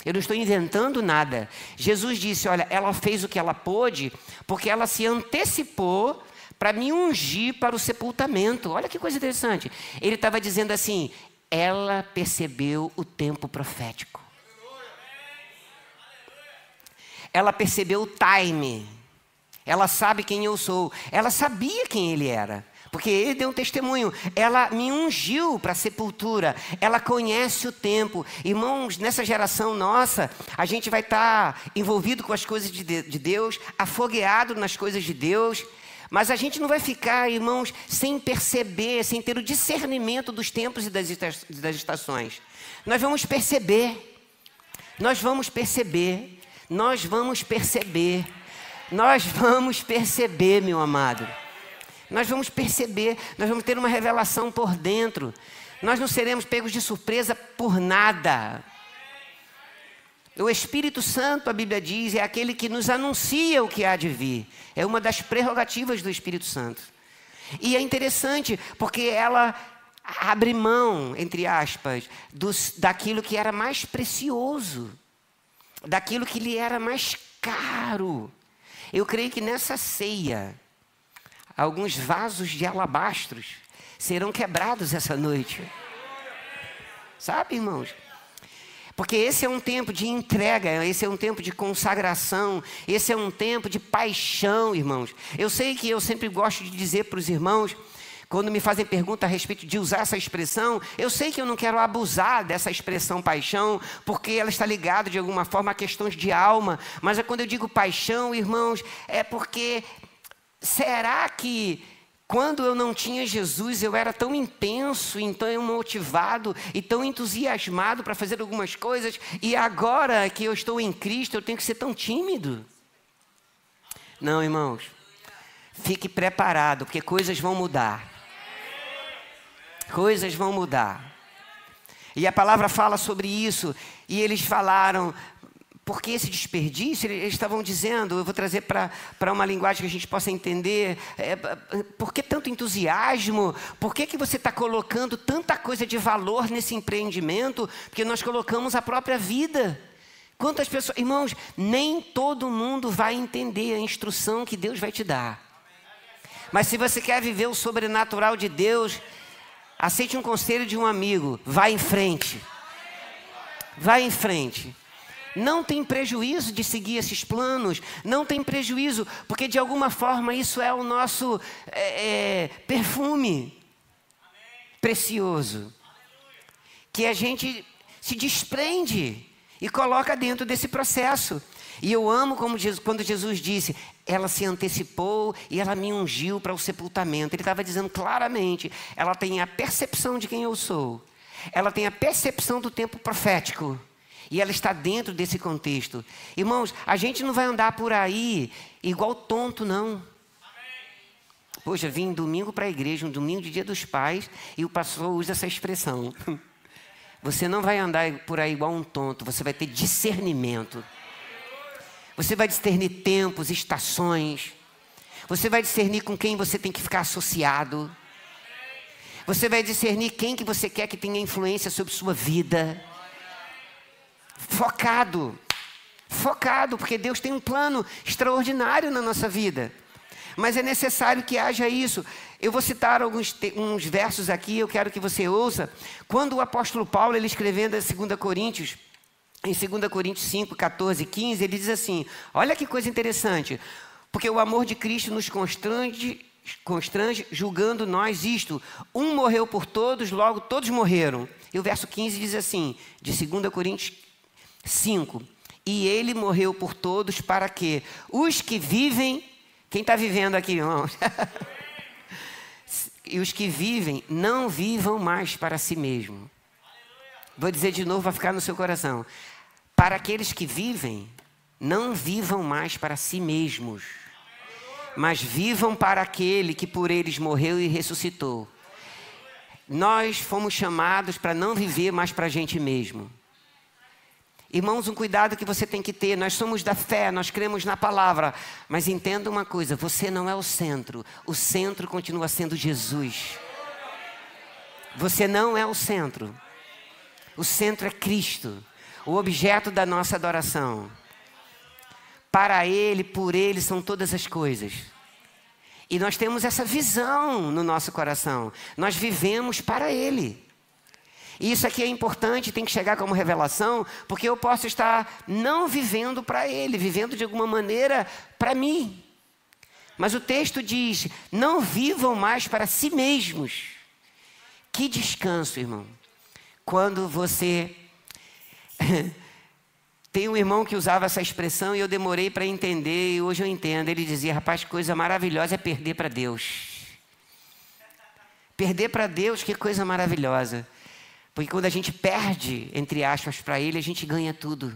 Eu não estou inventando nada. Jesus disse: Olha, ela fez o que ela pôde, porque ela se antecipou para me ungir para o sepultamento. Olha que coisa interessante. Ele estava dizendo assim: ela percebeu o tempo profético. Ela percebeu o time. Ela sabe quem eu sou. Ela sabia quem ele era. Porque ele deu um testemunho. Ela me ungiu para a sepultura. Ela conhece o tempo. Irmãos, nessa geração nossa, a gente vai estar tá envolvido com as coisas de Deus, afogueado nas coisas de Deus. Mas a gente não vai ficar, irmãos, sem perceber, sem ter o discernimento dos tempos e das estações. Nós vamos perceber. Nós vamos perceber. Nós vamos perceber. Nós vamos perceber, meu amado. Nós vamos perceber, nós vamos ter uma revelação por dentro. Nós não seremos pegos de surpresa por nada. O Espírito Santo, a Bíblia diz, é aquele que nos anuncia o que há de vir. É uma das prerrogativas do Espírito Santo. E é interessante, porque ela abre mão, entre aspas, dos, daquilo que era mais precioso, daquilo que lhe era mais caro. Eu creio que nessa ceia, alguns vasos de alabastros serão quebrados essa noite. Sabe, irmãos? Porque esse é um tempo de entrega, esse é um tempo de consagração, esse é um tempo de paixão, irmãos. Eu sei que eu sempre gosto de dizer para os irmãos, quando me fazem pergunta a respeito de usar essa expressão, eu sei que eu não quero abusar dessa expressão paixão, porque ela está ligada de alguma forma a questões de alma, mas é quando eu digo paixão, irmãos, é porque será que quando eu não tinha Jesus, eu era tão intenso, então motivado e tão entusiasmado para fazer algumas coisas, e agora que eu estou em Cristo, eu tenho que ser tão tímido. Não, irmãos. Fique preparado, porque coisas vão mudar. Coisas vão mudar. E a palavra fala sobre isso, e eles falaram: porque esse desperdício, eles estavam dizendo, eu vou trazer para uma linguagem que a gente possa entender, é, por que tanto entusiasmo? Por que, que você está colocando tanta coisa de valor nesse empreendimento? Porque nós colocamos a própria vida. Quantas pessoas, irmãos, nem todo mundo vai entender a instrução que Deus vai te dar. Mas se você quer viver o sobrenatural de Deus, aceite um conselho de um amigo. Vá em frente. Vá em frente. Não tem prejuízo de seguir esses planos, não tem prejuízo, porque de alguma forma isso é o nosso é, é, perfume precioso, que a gente se desprende e coloca dentro desse processo. E eu amo como Jesus, quando Jesus disse, ela se antecipou e ela me ungiu para o sepultamento. Ele estava dizendo claramente, ela tem a percepção de quem eu sou. Ela tem a percepção do tempo profético. E ela está dentro desse contexto. Irmãos, a gente não vai andar por aí igual tonto, não. Poxa, vim domingo para a igreja, um domingo de dia dos pais, e o pastor usa essa expressão. Você não vai andar por aí igual um tonto, você vai ter discernimento. Você vai discernir tempos, estações. Você vai discernir com quem você tem que ficar associado. Você vai discernir quem que você quer que tenha influência sobre sua vida. Focado. Focado, porque Deus tem um plano extraordinário na nossa vida. Mas é necessário que haja isso. Eu vou citar alguns uns versos aqui, eu quero que você ouça. Quando o apóstolo Paulo, ele escrevendo a 2 Coríntios, em 2 Coríntios 5, 14 15, ele diz assim: olha que coisa interessante, porque o amor de Cristo nos constrange, constrange, julgando nós isto: um morreu por todos, logo todos morreram. E o verso 15 diz assim, de 2 Coríntios 5: E ele morreu por todos para que os que vivem, quem está vivendo aqui, irmãos? e os que vivem não vivam mais para si mesmo Vou dizer de novo, vai ficar no seu coração. Para aqueles que vivem, não vivam mais para si mesmos, mas vivam para aquele que por eles morreu e ressuscitou. Nós fomos chamados para não viver mais para a gente mesmo. Irmãos, um cuidado que você tem que ter. Nós somos da fé, nós cremos na palavra. Mas entenda uma coisa: você não é o centro. O centro continua sendo Jesus. Você não é o centro. O centro é Cristo, o objeto da nossa adoração. Para Ele, por Ele são todas as coisas. E nós temos essa visão no nosso coração. Nós vivemos para Ele. E isso aqui é importante, tem que chegar como revelação, porque eu posso estar não vivendo para Ele, vivendo de alguma maneira para mim. Mas o texto diz: não vivam mais para si mesmos. Que descanso, irmão quando você. Tem um irmão que usava essa expressão e eu demorei para entender, e hoje eu entendo. Ele dizia: rapaz, coisa maravilhosa é perder para Deus. Perder para Deus, que coisa maravilhosa. Porque quando a gente perde, entre aspas, para Ele, a gente ganha tudo.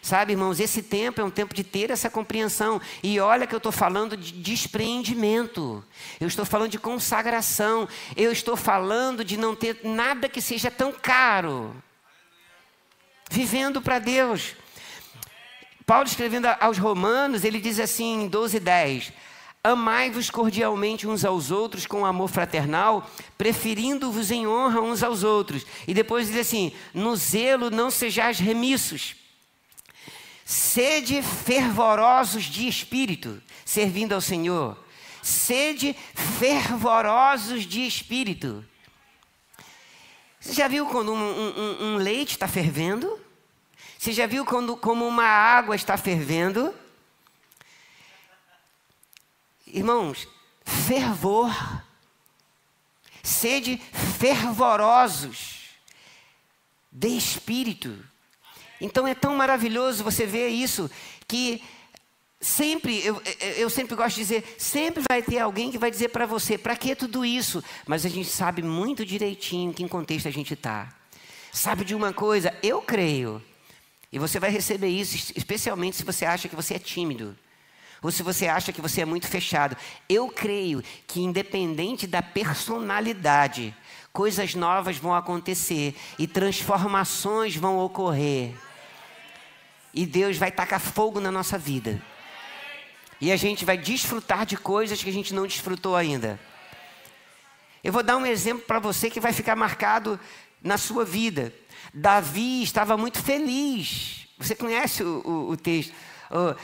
Sabe, irmãos, esse tempo é um tempo de ter essa compreensão. E olha que eu estou falando de despreendimento. Eu estou falando de consagração. Eu estou falando de não ter nada que seja tão caro. Vivendo para Deus. Paulo escrevendo aos Romanos, ele diz assim em 12, 10. Amai-vos cordialmente uns aos outros com amor fraternal, preferindo-vos em honra uns aos outros. E depois diz assim: no zelo não sejais remissos Sede fervorosos de espírito, servindo ao Senhor. Sede fervorosos de espírito. Você já viu quando um, um, um leite está fervendo? Você já viu quando, como uma água está fervendo? Irmãos, fervor. Sede fervorosos de espírito. Então é tão maravilhoso você ver isso, que sempre, eu, eu sempre gosto de dizer, sempre vai ter alguém que vai dizer para você, para que tudo isso? Mas a gente sabe muito direitinho em que contexto a gente está. Sabe de uma coisa? Eu creio, e você vai receber isso, especialmente se você acha que você é tímido. Ou se você acha que você é muito fechado. Eu creio que, independente da personalidade, coisas novas vão acontecer e transformações vão ocorrer e Deus vai tacar fogo na nossa vida. E a gente vai desfrutar de coisas que a gente não desfrutou ainda. Eu vou dar um exemplo para você que vai ficar marcado na sua vida. Davi estava muito feliz. Você conhece o, o, o texto?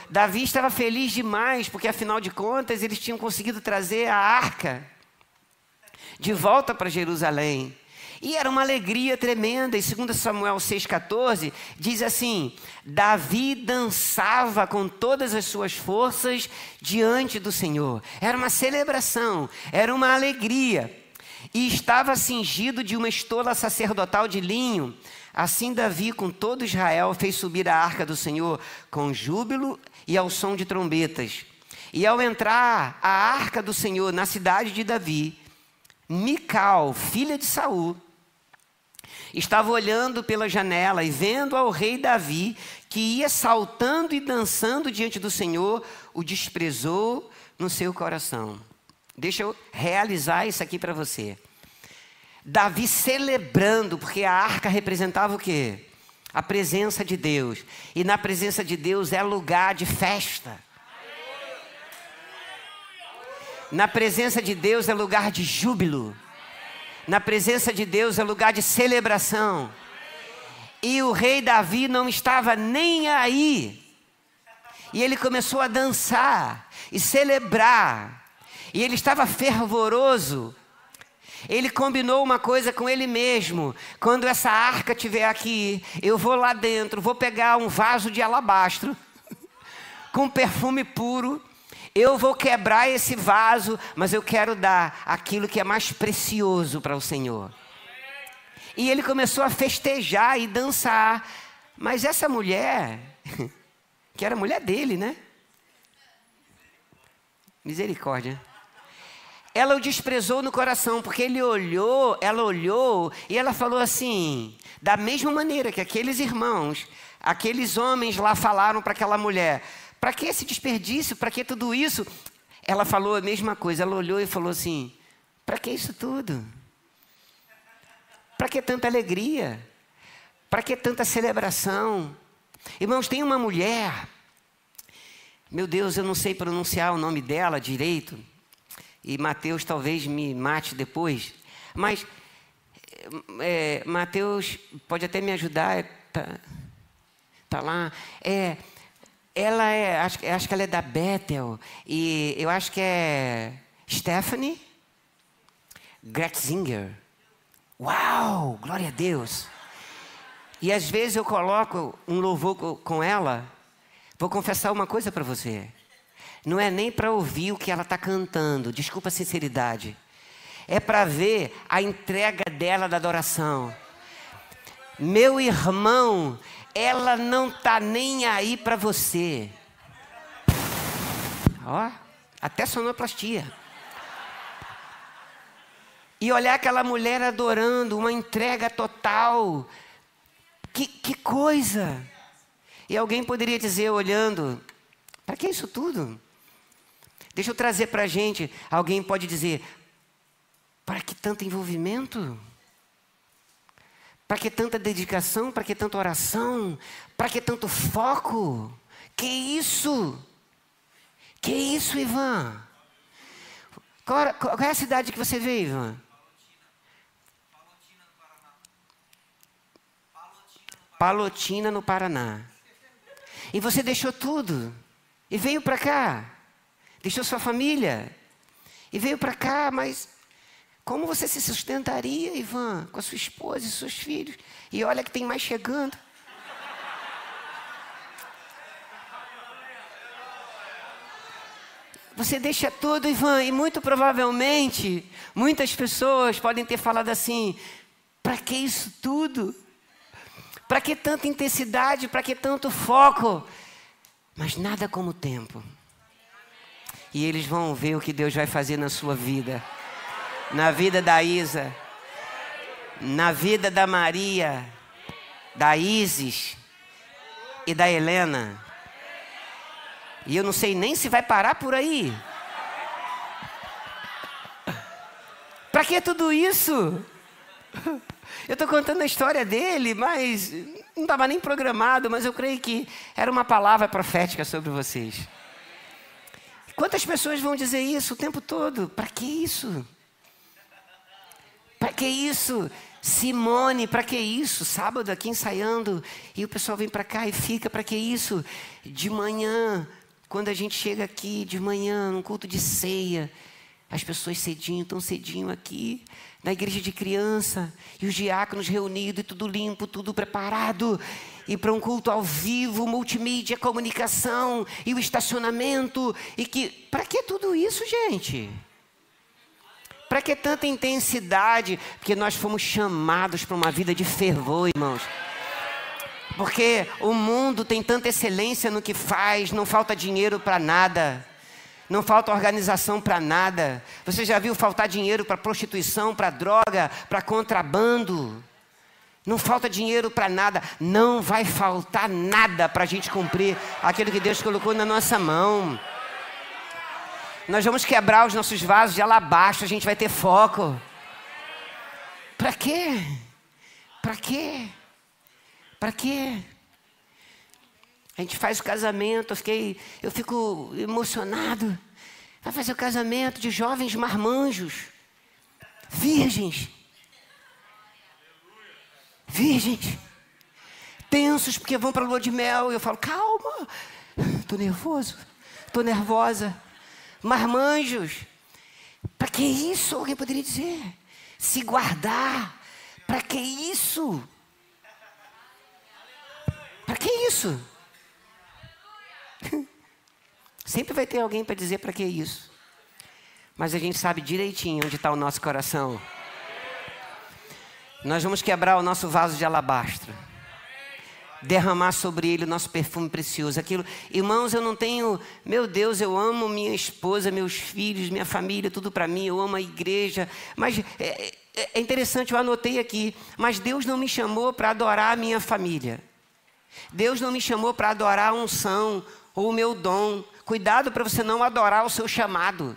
Davi estava feliz demais, porque afinal de contas eles tinham conseguido trazer a arca de volta para Jerusalém. E era uma alegria tremenda. E 2 Samuel 6,14 diz assim: Davi dançava com todas as suas forças diante do Senhor. Era uma celebração, era uma alegria. E estava cingido de uma estola sacerdotal de linho. Assim Davi, com todo Israel, fez subir a arca do Senhor com júbilo e ao som de trombetas. E ao entrar a arca do Senhor na cidade de Davi, Mical, filha de Saul, estava olhando pela janela e vendo ao rei Davi, que ia saltando e dançando diante do Senhor, o desprezou no seu coração. Deixa eu realizar isso aqui para você. Davi celebrando, porque a arca representava o quê? A presença de Deus. E na presença de Deus é lugar de festa. Na presença de Deus é lugar de júbilo. Na presença de Deus é lugar de celebração. E o rei Davi não estava nem aí. E ele começou a dançar e celebrar. E ele estava fervoroso. Ele combinou uma coisa com ele mesmo. Quando essa arca estiver aqui, eu vou lá dentro, vou pegar um vaso de alabastro com perfume puro eu vou quebrar esse vaso, mas eu quero dar aquilo que é mais precioso para o Senhor. E ele começou a festejar e dançar. Mas essa mulher, que era mulher dele, né? Misericórdia. Ela o desprezou no coração, porque ele olhou, ela olhou e ela falou assim: da mesma maneira que aqueles irmãos, aqueles homens lá falaram para aquela mulher: para que esse desperdício? Para que tudo isso? Ela falou a mesma coisa. Ela olhou e falou assim: Para que isso tudo? Para que tanta alegria? Para que tanta celebração? Irmãos, tem uma mulher. Meu Deus, eu não sei pronunciar o nome dela direito. E Mateus talvez me mate depois. Mas é, Mateus pode até me ajudar. Tá, tá lá. É, ela é, acho, acho que ela é da Bethel, e eu acho que é Stephanie Gretzinger. Uau, glória a Deus. E às vezes eu coloco um louvor com ela, vou confessar uma coisa para você. Não é nem para ouvir o que ela está cantando, desculpa a sinceridade. É para ver a entrega dela da adoração. Meu irmão, ela não está nem aí para você. Ó, até sonoplastia. E olhar aquela mulher adorando, uma entrega total. Que, que coisa! E alguém poderia dizer, olhando, para que isso tudo? Deixa eu trazer para a gente. Alguém pode dizer, para que tanto envolvimento? Para que tanta dedicação? Para que tanta oração? Para que tanto foco? Que isso? Que isso, Ivan? Qual, qual, é a cidade que você veio, Ivan? Palotina, no Paraná. E você deixou tudo e veio para cá. Deixou sua família e veio para cá, mas como você se sustentaria, Ivan, com a sua esposa e seus filhos? E olha que tem mais chegando. Você deixa tudo, Ivan, e muito provavelmente muitas pessoas podem ter falado assim: para que isso tudo? Para que tanta intensidade? Para que tanto foco? Mas nada como o tempo. E eles vão ver o que Deus vai fazer na sua vida na vida da Isa, na vida da Maria, da Isis e da Helena. E eu não sei nem se vai parar por aí. Para que tudo isso? Eu estou contando a história dele, mas não estava nem programado, mas eu creio que era uma palavra profética sobre vocês. Quantas pessoas vão dizer isso o tempo todo? Para que isso? Para que isso? Simone, para que isso? Sábado aqui ensaiando e o pessoal vem para cá e fica, para que isso? De manhã, quando a gente chega aqui, de manhã, num culto de ceia, as pessoas cedinho, tão cedinho aqui, na igreja de criança, e os diáconos reunidos, e tudo limpo, tudo preparado, e para um culto ao vivo, multimídia, comunicação, e o estacionamento, e que. Para que tudo isso, gente? Para que tanta intensidade? Porque nós fomos chamados para uma vida de fervor, irmãos. Porque o mundo tem tanta excelência no que faz, não falta dinheiro para nada. Não falta organização para nada. Você já viu faltar dinheiro para prostituição, para droga, para contrabando? Não falta dinheiro para nada. Não vai faltar nada para a gente cumprir aquilo que Deus colocou na nossa mão. Nós vamos quebrar os nossos vasos de alabastro, a gente vai ter foco. Para quê? Para quê? Para quê? A gente faz o casamento, eu, fiquei, eu fico emocionado. Vai fazer o casamento de jovens marmanjos, virgens. Virgens. Tensos porque vão para a lua de mel. E eu falo, calma, estou nervoso, estou nervosa. Marmanjos. Para que isso? Alguém poderia dizer. Se guardar. Para que isso? Para que isso? Sempre vai ter alguém para dizer para que isso. Mas a gente sabe direitinho onde está o nosso coração. Nós vamos quebrar o nosso vaso de alabastro. Derramar sobre ele o nosso perfume precioso. Aquilo, irmãos, eu não tenho, meu Deus, eu amo minha esposa, meus filhos, minha família, tudo para mim. Eu amo a igreja. Mas é, é, é interessante, eu anotei aqui. Mas Deus não me chamou para adorar a minha família. Deus não me chamou para adorar a unção ou o meu dom. Cuidado para você não adorar o seu chamado.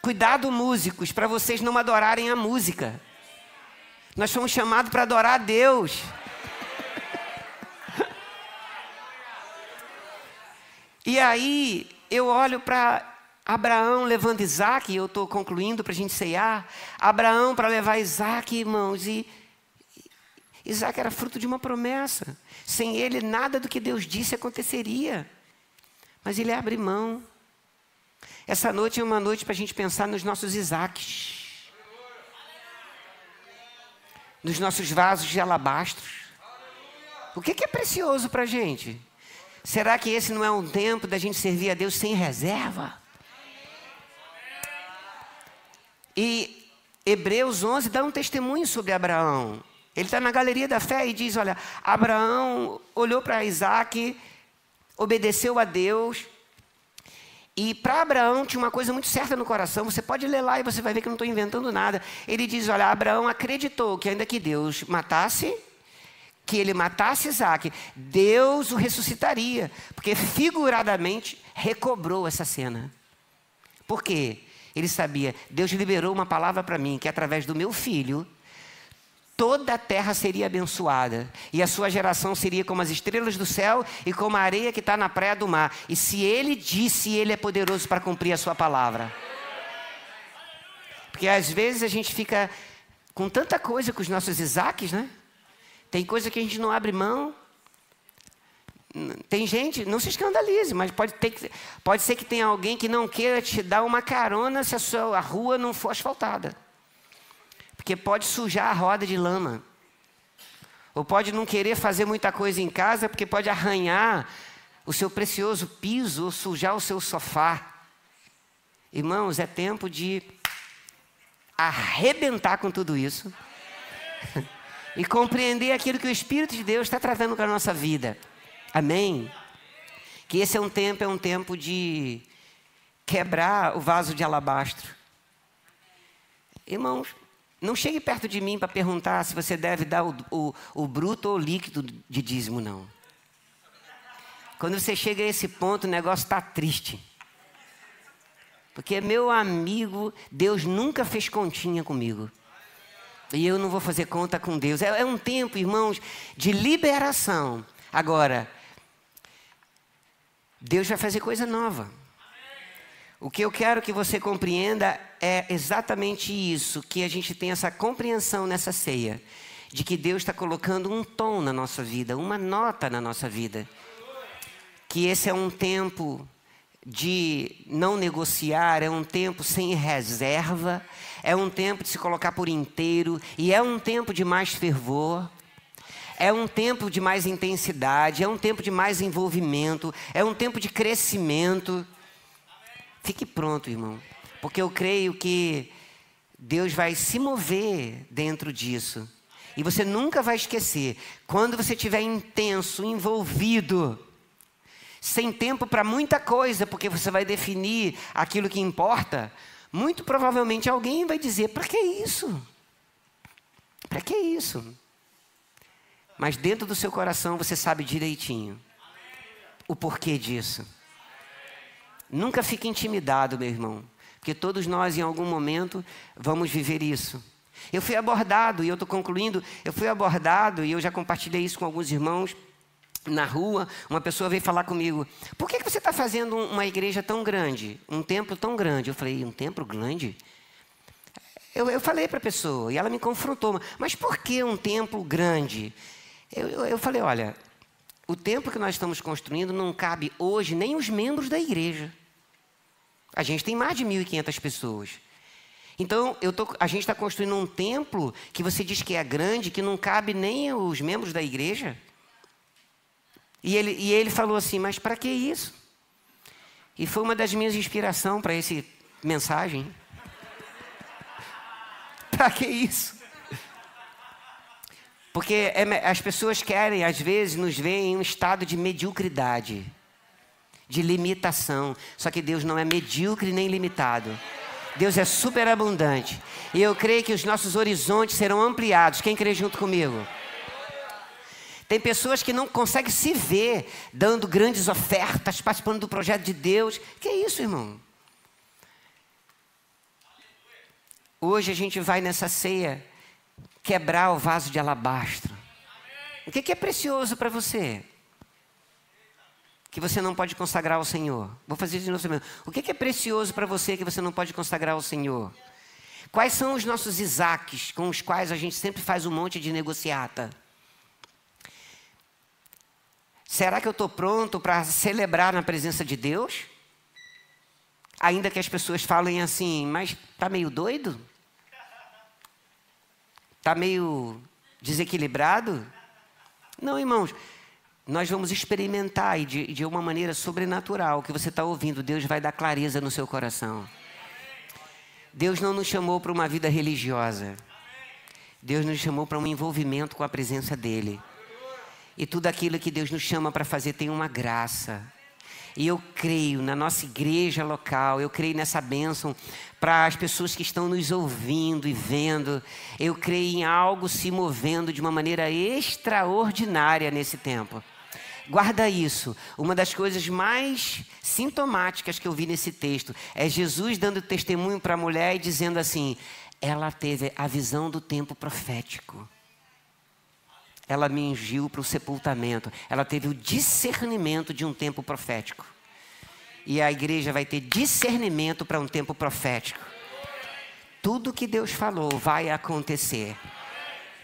Cuidado, músicos, para vocês não adorarem a música. Nós fomos chamados para adorar a Deus. E aí eu olho para Abraão levando Isaac, eu estou concluindo para a gente ceiar. Abraão para levar Isaac, irmãos, e Isaac era fruto de uma promessa. Sem ele, nada do que Deus disse aconteceria. Mas ele abre mão. Essa noite é uma noite para a gente pensar nos nossos Isaques. Nos nossos vasos de alabastros. O que, que é precioso para a gente? Será que esse não é um tempo da gente servir a Deus sem reserva? E Hebreus 11 dá um testemunho sobre Abraão. Ele está na galeria da fé e diz: Olha, Abraão olhou para Isaac, obedeceu a Deus. E para Abraão tinha uma coisa muito certa no coração. Você pode ler lá e você vai ver que eu não estou inventando nada. Ele diz: Olha, Abraão acreditou que ainda que Deus matasse, que ele matasse Isaac, Deus o ressuscitaria. Porque figuradamente recobrou essa cena. Por quê? Ele sabia, Deus liberou uma palavra para mim, que através do meu filho, toda a terra seria abençoada, e a sua geração seria como as estrelas do céu e como a areia que está na praia do mar. E se ele disse, ele é poderoso para cumprir a sua palavra. Porque às vezes a gente fica com tanta coisa com os nossos Isaques, né? Tem coisa que a gente não abre mão. Tem gente, não se escandalize, mas pode, ter, pode ser que tenha alguém que não queira te dar uma carona se a sua a rua não for asfaltada porque pode sujar a roda de lama. Ou pode não querer fazer muita coisa em casa, porque pode arranhar o seu precioso piso ou sujar o seu sofá. Irmãos, é tempo de arrebentar com tudo isso e compreender aquilo que o Espírito de Deus está tratando com a nossa vida. Amém? Que esse é um tempo, é um tempo de quebrar o vaso de alabastro. Irmãos, não chegue perto de mim para perguntar se você deve dar o, o, o bruto ou o líquido de dízimo, não. Quando você chega a esse ponto, o negócio está triste. Porque, meu amigo, Deus nunca fez continha comigo. E eu não vou fazer conta com Deus. É, é um tempo, irmãos, de liberação. Agora, Deus vai fazer coisa nova. O que eu quero que você compreenda é exatamente isso, que a gente tem essa compreensão nessa ceia, de que Deus está colocando um tom na nossa vida, uma nota na nossa vida. Que esse é um tempo de não negociar, é um tempo sem reserva, é um tempo de se colocar por inteiro e é um tempo de mais fervor. É um tempo de mais intensidade, é um tempo de mais envolvimento, é um tempo de crescimento. Fique pronto, irmão, porque eu creio que Deus vai se mover dentro disso. E você nunca vai esquecer, quando você estiver intenso, envolvido, sem tempo para muita coisa, porque você vai definir aquilo que importa, muito provavelmente alguém vai dizer: para que isso? Para que isso? Mas dentro do seu coração você sabe direitinho o porquê disso. Nunca fique intimidado, meu irmão, porque todos nós em algum momento vamos viver isso. Eu fui abordado, e eu estou concluindo, eu fui abordado, e eu já compartilhei isso com alguns irmãos, na rua, uma pessoa veio falar comigo: por que, que você está fazendo uma igreja tão grande, um templo tão grande? Eu falei: um templo grande? Eu, eu falei para a pessoa, e ela me confrontou: mas por que um templo grande? Eu, eu, eu falei: olha, o templo que nós estamos construindo não cabe hoje nem os membros da igreja. A gente tem mais de 1.500 pessoas. Então, tô, a gente está construindo um templo que você diz que é grande, que não cabe nem os membros da igreja. E ele, e ele falou assim: Mas para que isso? E foi uma das minhas inspirações para essa mensagem. para que isso? Porque é, as pessoas querem, às vezes, nos ver em um estado de mediocridade, de limitação. Só que Deus não é medíocre nem limitado. Deus é superabundante. E eu creio que os nossos horizontes serão ampliados. Quem crê junto comigo? Tem pessoas que não conseguem se ver dando grandes ofertas, participando do projeto de Deus. Que é isso, irmão? Hoje a gente vai nessa ceia quebrar o vaso de alabastro. O que é precioso para você? Que você não pode consagrar ao Senhor. Vou fazer de novo. O que é precioso para você que você não pode consagrar ao Senhor? Quais são os nossos Isaques com os quais a gente sempre faz um monte de negociata? Será que eu estou pronto para celebrar na presença de Deus? Ainda que as pessoas falem assim, mas está meio doido? Está meio desequilibrado? Não, irmãos. Nós vamos experimentar e de, de uma maneira sobrenatural que você está ouvindo. Deus vai dar clareza no seu coração. Deus não nos chamou para uma vida religiosa. Deus nos chamou para um envolvimento com a presença dEle. E tudo aquilo que Deus nos chama para fazer tem uma graça. E eu creio na nossa igreja local, eu creio nessa bênção para as pessoas que estão nos ouvindo e vendo. Eu creio em algo se movendo de uma maneira extraordinária nesse tempo. Guarda isso. Uma das coisas mais sintomáticas que eu vi nesse texto é Jesus dando testemunho para a mulher e dizendo assim: ela teve a visão do tempo profético ela me ungiu para o sepultamento. Ela teve o discernimento de um tempo profético. E a igreja vai ter discernimento para um tempo profético. Tudo que Deus falou vai acontecer.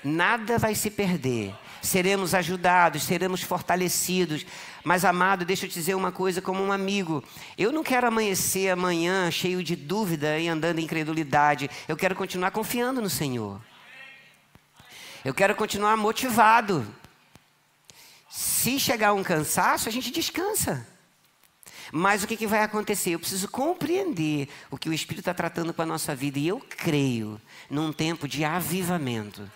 Nada vai se perder. Seremos ajudados, seremos fortalecidos. Mas, amado, deixa eu te dizer uma coisa como um amigo. Eu não quero amanhecer amanhã cheio de dúvida e andando em incredulidade. Eu quero continuar confiando no Senhor. Eu quero continuar motivado. Se chegar um cansaço, a gente descansa. Mas o que, que vai acontecer? Eu preciso compreender o que o Espírito está tratando com a nossa vida. E eu creio num tempo de avivamento.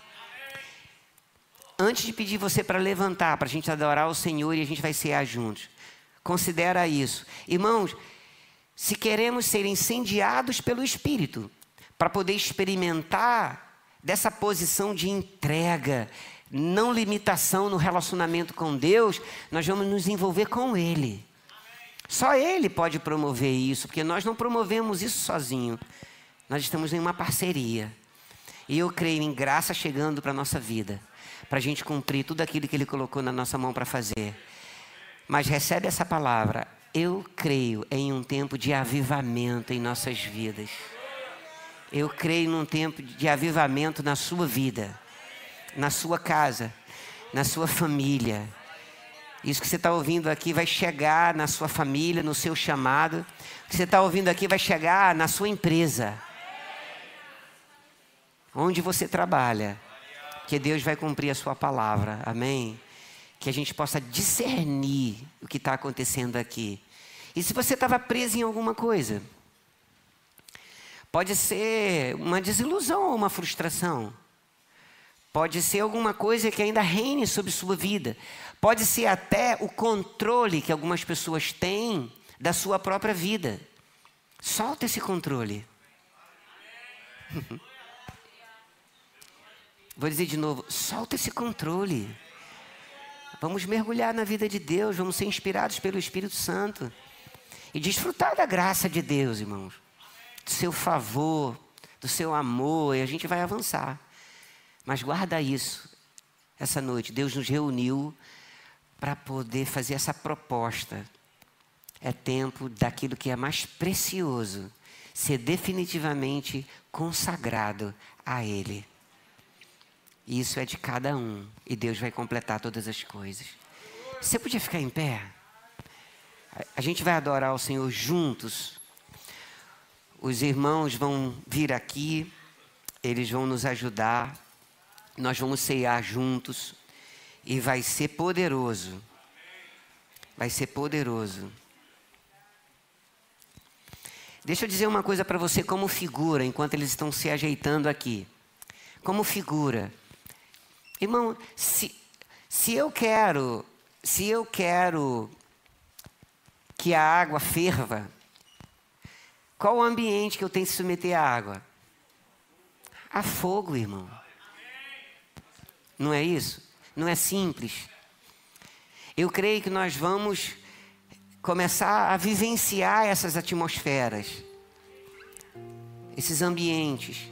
Antes de pedir você para levantar, para a gente adorar o Senhor e a gente vai cear juntos. Considera isso. Irmãos, se queremos ser incendiados pelo Espírito, para poder experimentar dessa posição de entrega, não limitação no relacionamento com Deus, nós vamos nos envolver com Ele. Só Ele pode promover isso, porque nós não promovemos isso sozinho. Nós estamos em uma parceria. E eu creio em graça chegando para a nossa vida, para a gente cumprir tudo aquilo que Ele colocou na nossa mão para fazer. Mas recebe essa palavra. eu creio em um tempo de avivamento em nossas vidas. Eu creio num tempo de avivamento na sua vida, na sua casa, na sua família. Isso que você está ouvindo aqui vai chegar na sua família, no seu chamado. O que você está ouvindo aqui vai chegar na sua empresa. Onde você trabalha. Que Deus vai cumprir a sua palavra. Amém? Que a gente possa discernir o que está acontecendo aqui. E se você estava preso em alguma coisa? Pode ser uma desilusão ou uma frustração. Pode ser alguma coisa que ainda reine sobre sua vida. Pode ser até o controle que algumas pessoas têm da sua própria vida. Solta esse controle. Vou dizer de novo: solta esse controle. Vamos mergulhar na vida de Deus, vamos ser inspirados pelo Espírito Santo e desfrutar da graça de Deus, irmãos, do seu favor, do seu amor, e a gente vai avançar. Mas guarda isso. Essa noite, Deus nos reuniu para poder fazer essa proposta. É tempo daquilo que é mais precioso ser definitivamente consagrado a Ele. Isso é de cada um e Deus vai completar todas as coisas. Você podia ficar em pé? A gente vai adorar o Senhor juntos. Os irmãos vão vir aqui, eles vão nos ajudar. Nós vamos ceiar juntos e vai ser poderoso. Vai ser poderoso. Deixa eu dizer uma coisa para você como figura, enquanto eles estão se ajeitando aqui. Como figura. Irmão, se, se eu quero, se eu quero que a água ferva, qual o ambiente que eu tenho que submeter a água? A fogo, irmão. Não é isso? Não é simples. Eu creio que nós vamos começar a vivenciar essas atmosferas, esses ambientes,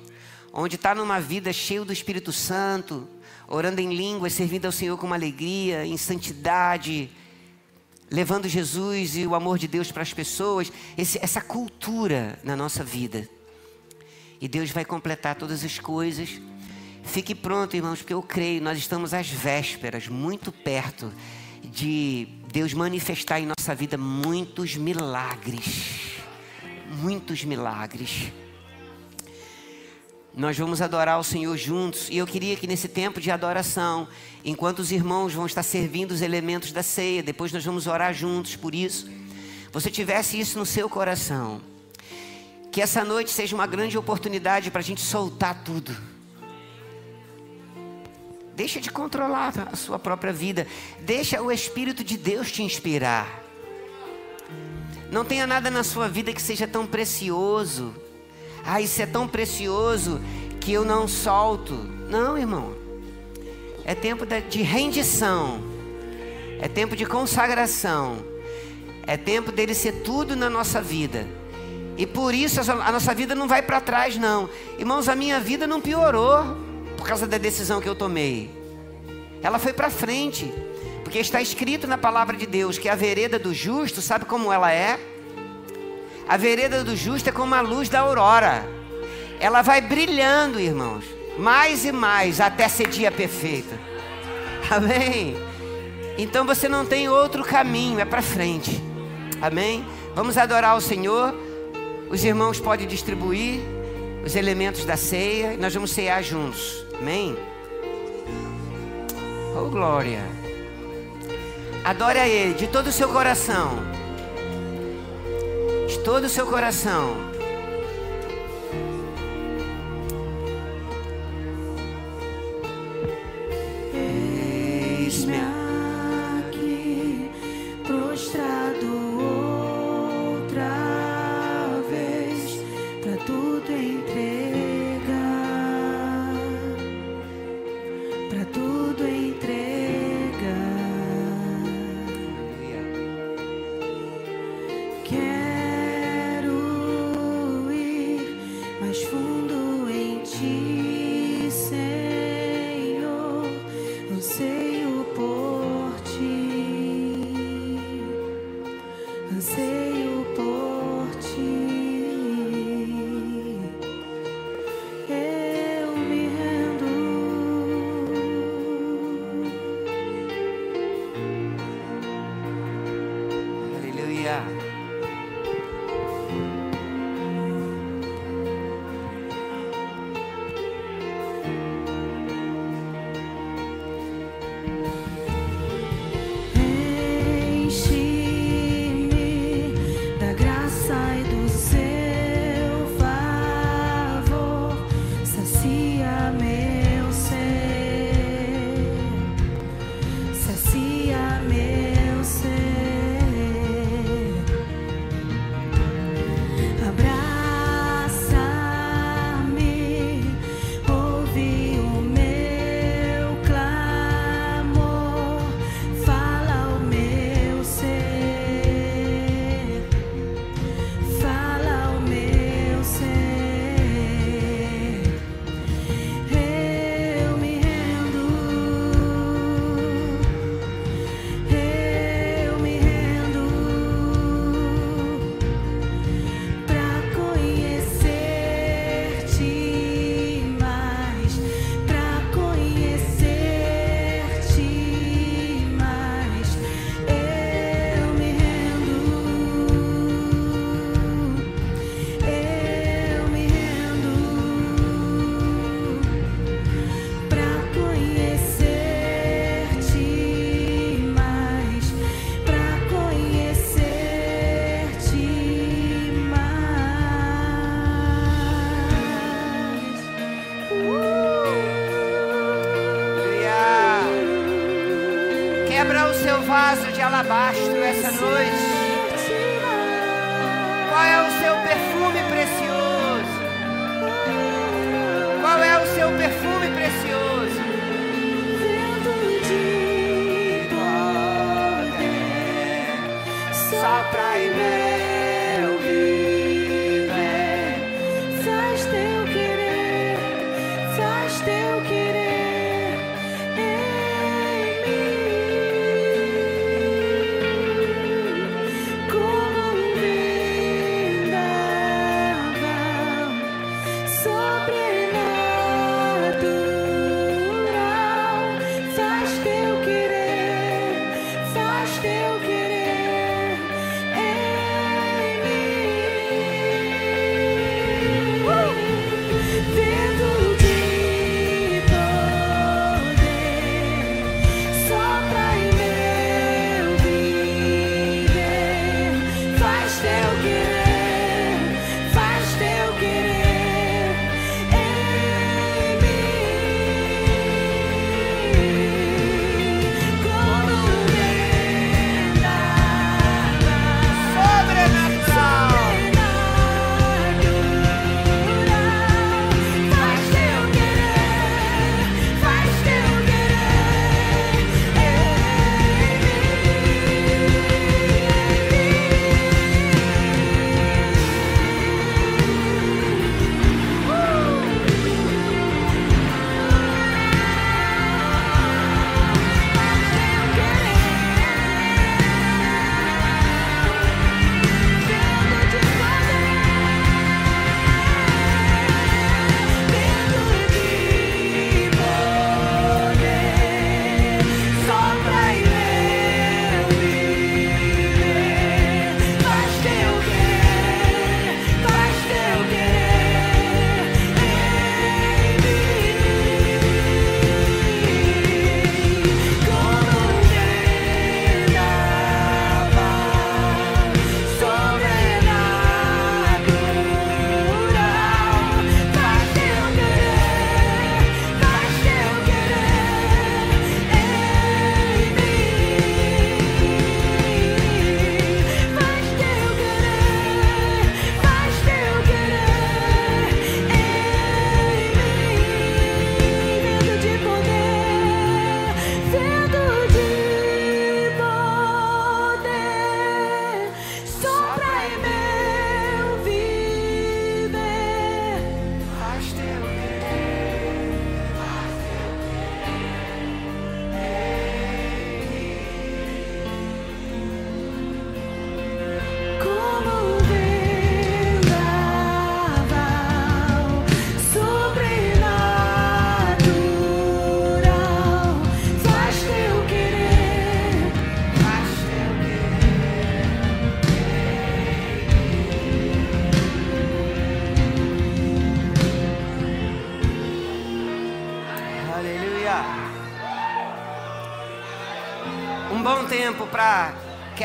onde está numa vida cheia do Espírito Santo, orando em línguas, servindo ao Senhor com uma alegria, em santidade, levando Jesus e o amor de Deus para as pessoas, esse, essa cultura na nossa vida. E Deus vai completar todas as coisas. Fique pronto, irmãos, porque eu creio, nós estamos às vésperas, muito perto de Deus manifestar em nossa vida muitos milagres. Muitos milagres. Nós vamos adorar o Senhor juntos. E eu queria que nesse tempo de adoração, enquanto os irmãos vão estar servindo os elementos da ceia, depois nós vamos orar juntos por isso, você tivesse isso no seu coração. Que essa noite seja uma grande oportunidade para a gente soltar tudo. Deixa de controlar a sua própria vida. Deixa o Espírito de Deus te inspirar. Não tenha nada na sua vida que seja tão precioso ah, isso é tão precioso que eu não solto. Não, irmão. É tempo de rendição. É tempo de consagração. É tempo dele ser tudo na nossa vida. E por isso a nossa vida não vai para trás, não. Irmãos, a minha vida não piorou por causa da decisão que eu tomei. Ela foi para frente. Porque está escrito na palavra de Deus que a vereda do justo, sabe como ela é? A vereda do justo é como a luz da aurora. Ela vai brilhando, irmãos, mais e mais até ser dia perfeito. Amém. Então você não tem outro caminho, é para frente. Amém. Vamos adorar o Senhor. Os irmãos podem distribuir os elementos da ceia e nós vamos cear juntos. Amém. Oh glória. Adore a Ele de todo o seu coração todo o seu coração.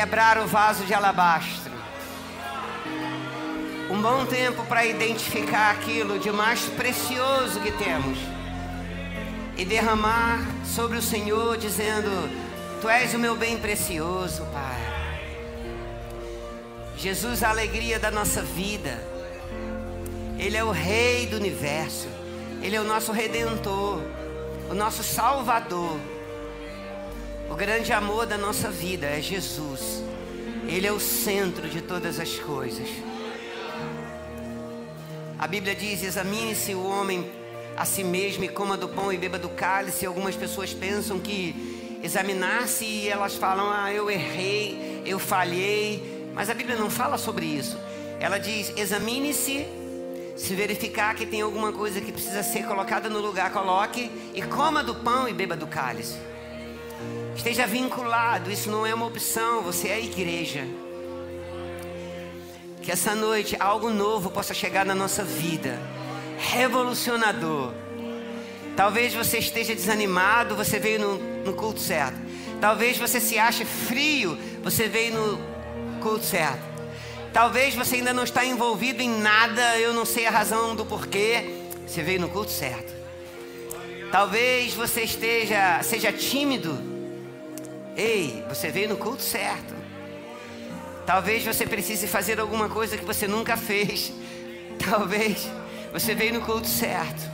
Quebrar o vaso de alabastro. Um bom tempo para identificar aquilo de mais precioso que temos e derramar sobre o Senhor, dizendo: Tu és o meu bem precioso, Pai. Jesus, a alegria da nossa vida. Ele é o Rei do universo. Ele é o nosso redentor, o nosso Salvador. Grande amor da nossa vida é Jesus. Ele é o centro de todas as coisas. A Bíblia diz: examine-se o homem a si mesmo e coma do pão e beba do cálice. Algumas pessoas pensam que examinar-se e elas falam: ah, eu errei, eu falhei. Mas a Bíblia não fala sobre isso. Ela diz: examine-se, se verificar que tem alguma coisa que precisa ser colocada no lugar, coloque e coma do pão e beba do cálice. Esteja vinculado, isso não é uma opção, você é a igreja. Que essa noite algo novo possa chegar na nossa vida, revolucionador. Talvez você esteja desanimado, você veio no, no culto certo. Talvez você se ache frio, você veio no culto certo. Talvez você ainda não está envolvido em nada, eu não sei a razão do porquê, você veio no culto certo. Talvez você esteja, seja tímido, Ei, você veio no culto certo. Talvez você precise fazer alguma coisa que você nunca fez. Talvez você veio no culto certo.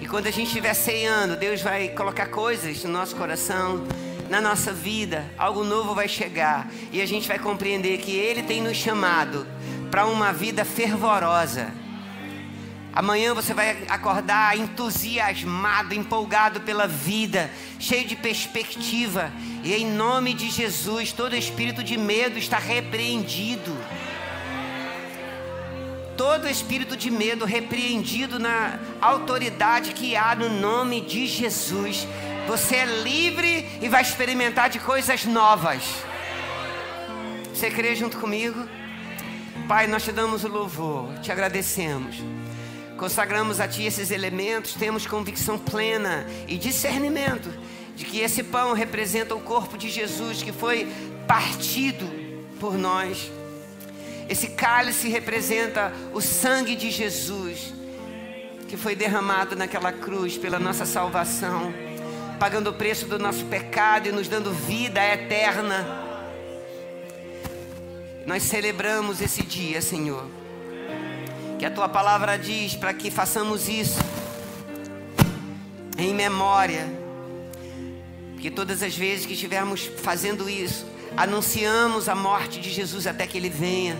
E quando a gente estiver ceando, Deus vai colocar coisas no nosso coração, na nossa vida. Algo novo vai chegar. E a gente vai compreender que Ele tem nos chamado para uma vida fervorosa. Amanhã você vai acordar entusiasmado, empolgado pela vida, cheio de perspectiva. E em nome de Jesus, todo espírito de medo está repreendido. Todo espírito de medo repreendido na autoridade que há no nome de Jesus. Você é livre e vai experimentar de coisas novas. Você crê junto comigo? Pai, nós te damos o louvor, te agradecemos. Consagramos a Ti esses elementos, temos convicção plena e discernimento de que esse pão representa o corpo de Jesus que foi partido por nós. Esse cálice representa o sangue de Jesus que foi derramado naquela cruz pela nossa salvação, pagando o preço do nosso pecado e nos dando vida eterna. Nós celebramos esse dia, Senhor que a tua palavra diz para que façamos isso em memória. Porque todas as vezes que estivermos fazendo isso, anunciamos a morte de Jesus até que ele venha.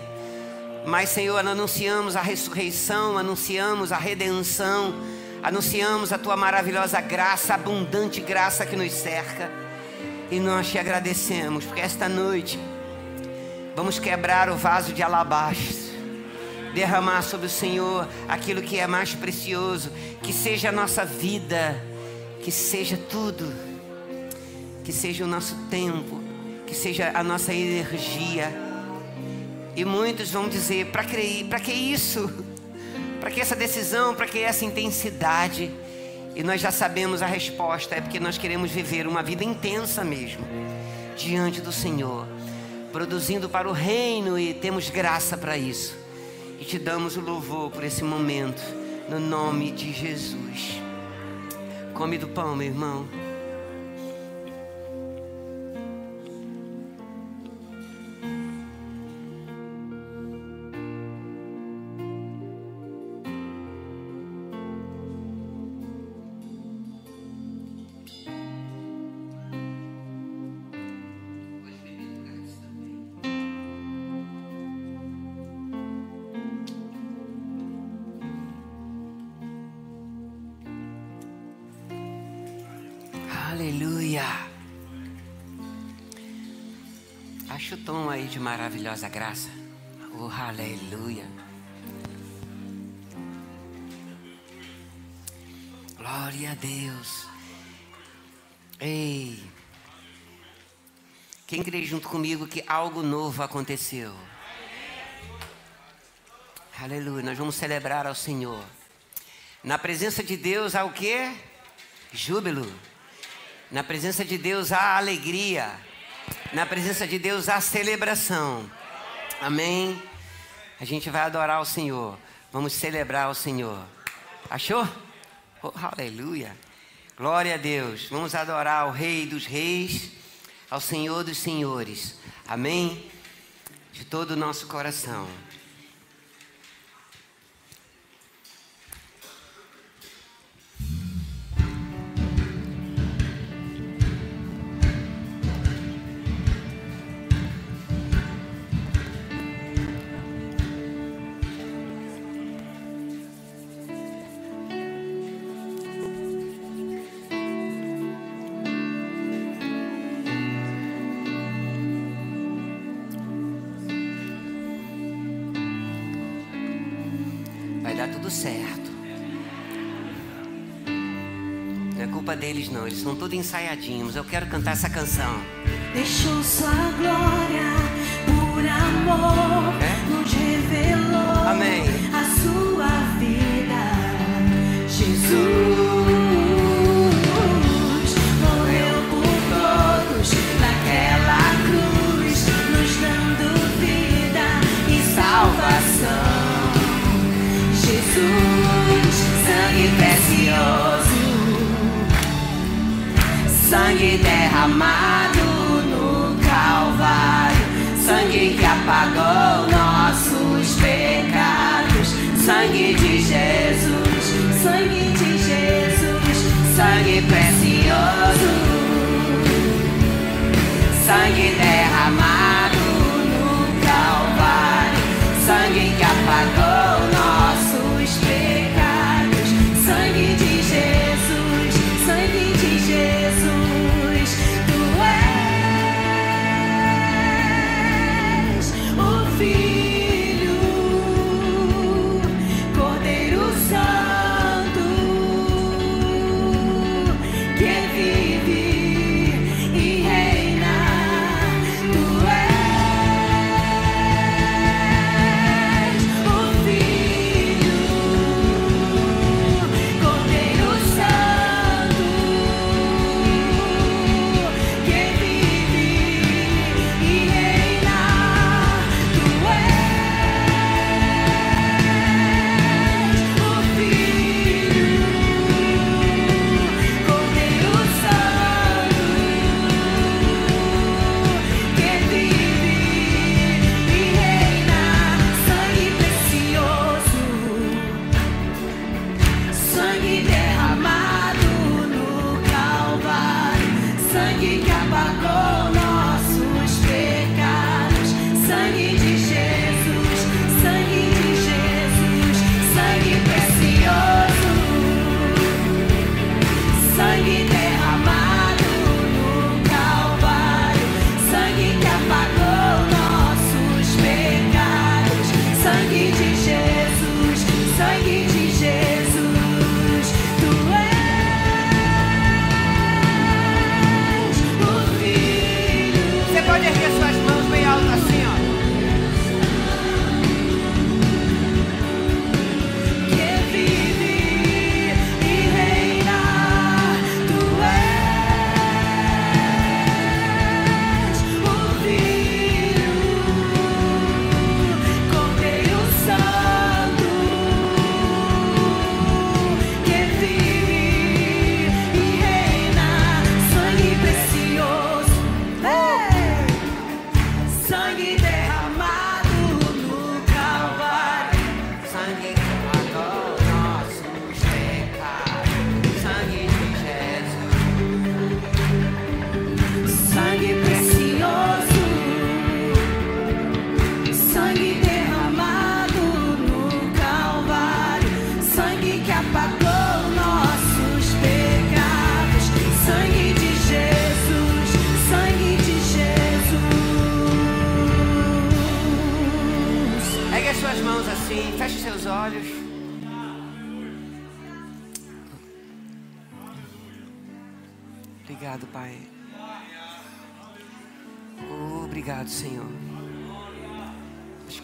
Mas, Senhor, anunciamos a ressurreição, anunciamos a redenção, anunciamos a tua maravilhosa graça, abundante graça que nos cerca. E nós te agradecemos, porque esta noite vamos quebrar o vaso de alabastro derramar sobre o Senhor aquilo que é mais precioso, que seja a nossa vida, que seja tudo, que seja o nosso tempo, que seja a nossa energia. E muitos vão dizer: para que, para que isso? Para que essa decisão? Para que essa intensidade? E nós já sabemos a resposta: é porque nós queremos viver uma vida intensa mesmo, diante do Senhor, produzindo para o reino e temos graça para isso. E te damos o louvor por esse momento, no nome de Jesus. Come do pão, meu irmão. De maravilhosa graça. Oh, aleluia. Glória a Deus. Ei. Quem crê junto comigo que algo novo aconteceu? Aleluia. Nós vamos celebrar ao Senhor. Na presença de Deus há o que? Júbilo. Na presença de Deus há alegria. Na presença de Deus há celebração. Amém? A gente vai adorar o Senhor. Vamos celebrar o Senhor. Achou? Oh, aleluia. Glória a Deus. Vamos adorar o Rei dos Reis, ao Senhor dos Senhores. Amém? De todo o nosso coração. Deles, não. Eles são todos ensaiadinhos. Eu quero cantar essa canção. Deixou sua glória por amor. É? Nos revelou Amém. a sua vida. Jesus. morreu sangue derramado sangue que apagou nossos pecados, sangue de Jesus, sangue de Jesus, sangue precioso, sangue derramado no Calvário, sangue que apagou sangue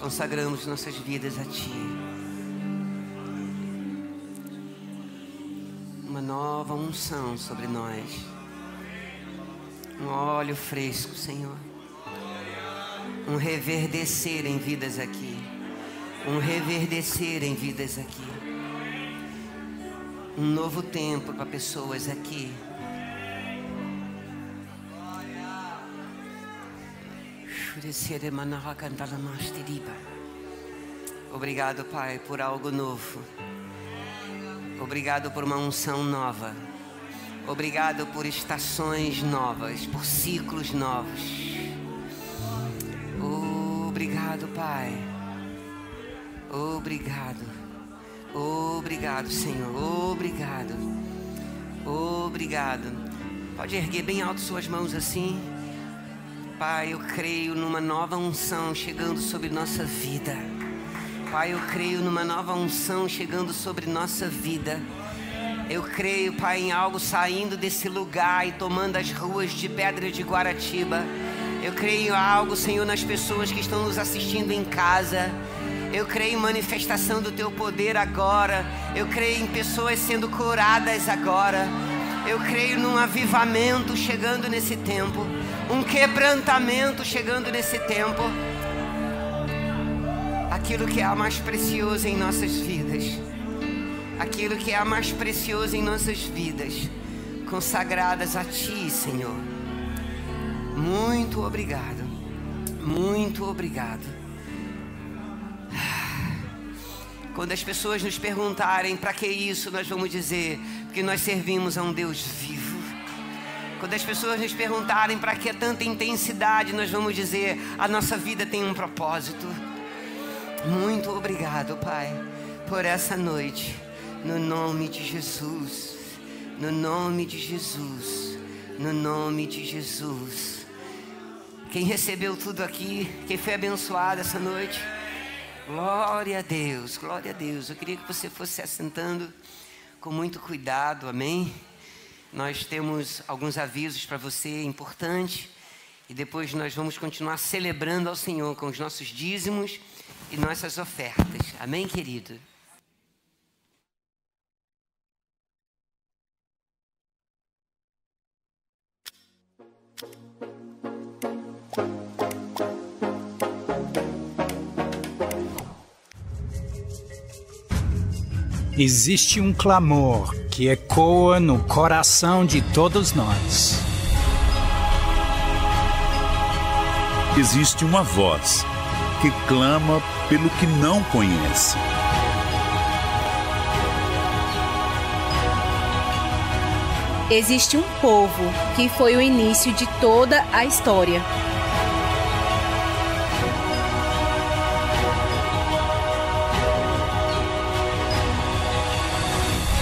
consagramos nossas vidas a Ti. Uma nova unção sobre nós. Um óleo fresco, Senhor um reverdecer em vidas aqui. Um reverdecer em vidas aqui. Um novo tempo para pessoas aqui. Obrigado, Pai, por algo novo. Obrigado por uma unção nova. Obrigado por estações novas, por ciclos novos. Obrigado, Pai. Obrigado. Obrigado, Senhor. Obrigado. Obrigado. Pode erguer bem alto suas mãos assim. Pai, eu creio numa nova unção chegando sobre nossa vida. Pai, eu creio numa nova unção chegando sobre nossa vida. Eu creio, Pai, em algo saindo desse lugar e tomando as ruas de Pedra de Guaratiba. Eu creio em algo, Senhor, nas pessoas que estão nos assistindo em casa. Eu creio em manifestação do Teu poder agora. Eu creio em pessoas sendo curadas agora. Eu creio num avivamento chegando nesse tempo. Um quebrantamento chegando nesse tempo. Aquilo que é mais precioso em nossas vidas. Aquilo que é mais precioso em nossas vidas. Consagradas a Ti, Senhor. Muito obrigado. Muito obrigado. Quando as pessoas nos perguntarem para que isso, nós vamos dizer que nós servimos a um Deus vivo. Quando as pessoas nos perguntarem para que tanta intensidade, nós vamos dizer a nossa vida tem um propósito. Muito obrigado, Pai, por essa noite. No nome de Jesus. No nome de Jesus. No nome de Jesus. Quem recebeu tudo aqui, quem foi abençoado essa noite. Glória a Deus, glória a Deus. Eu queria que você fosse se assentando com muito cuidado, amém? Nós temos alguns avisos para você importantes e depois nós vamos continuar celebrando ao Senhor com os nossos dízimos e nossas ofertas, amém, querido? Existe um clamor que ecoa no coração de todos nós. Existe uma voz que clama pelo que não conhece. Existe um povo que foi o início de toda a história.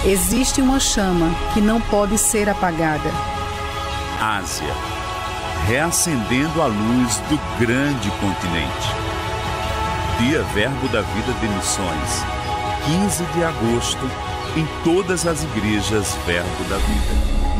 Existe uma chama que não pode ser apagada. Ásia, reacendendo a luz do grande continente. Dia Verbo da Vida de Missões, 15 de agosto, em todas as igrejas Verbo da Vida.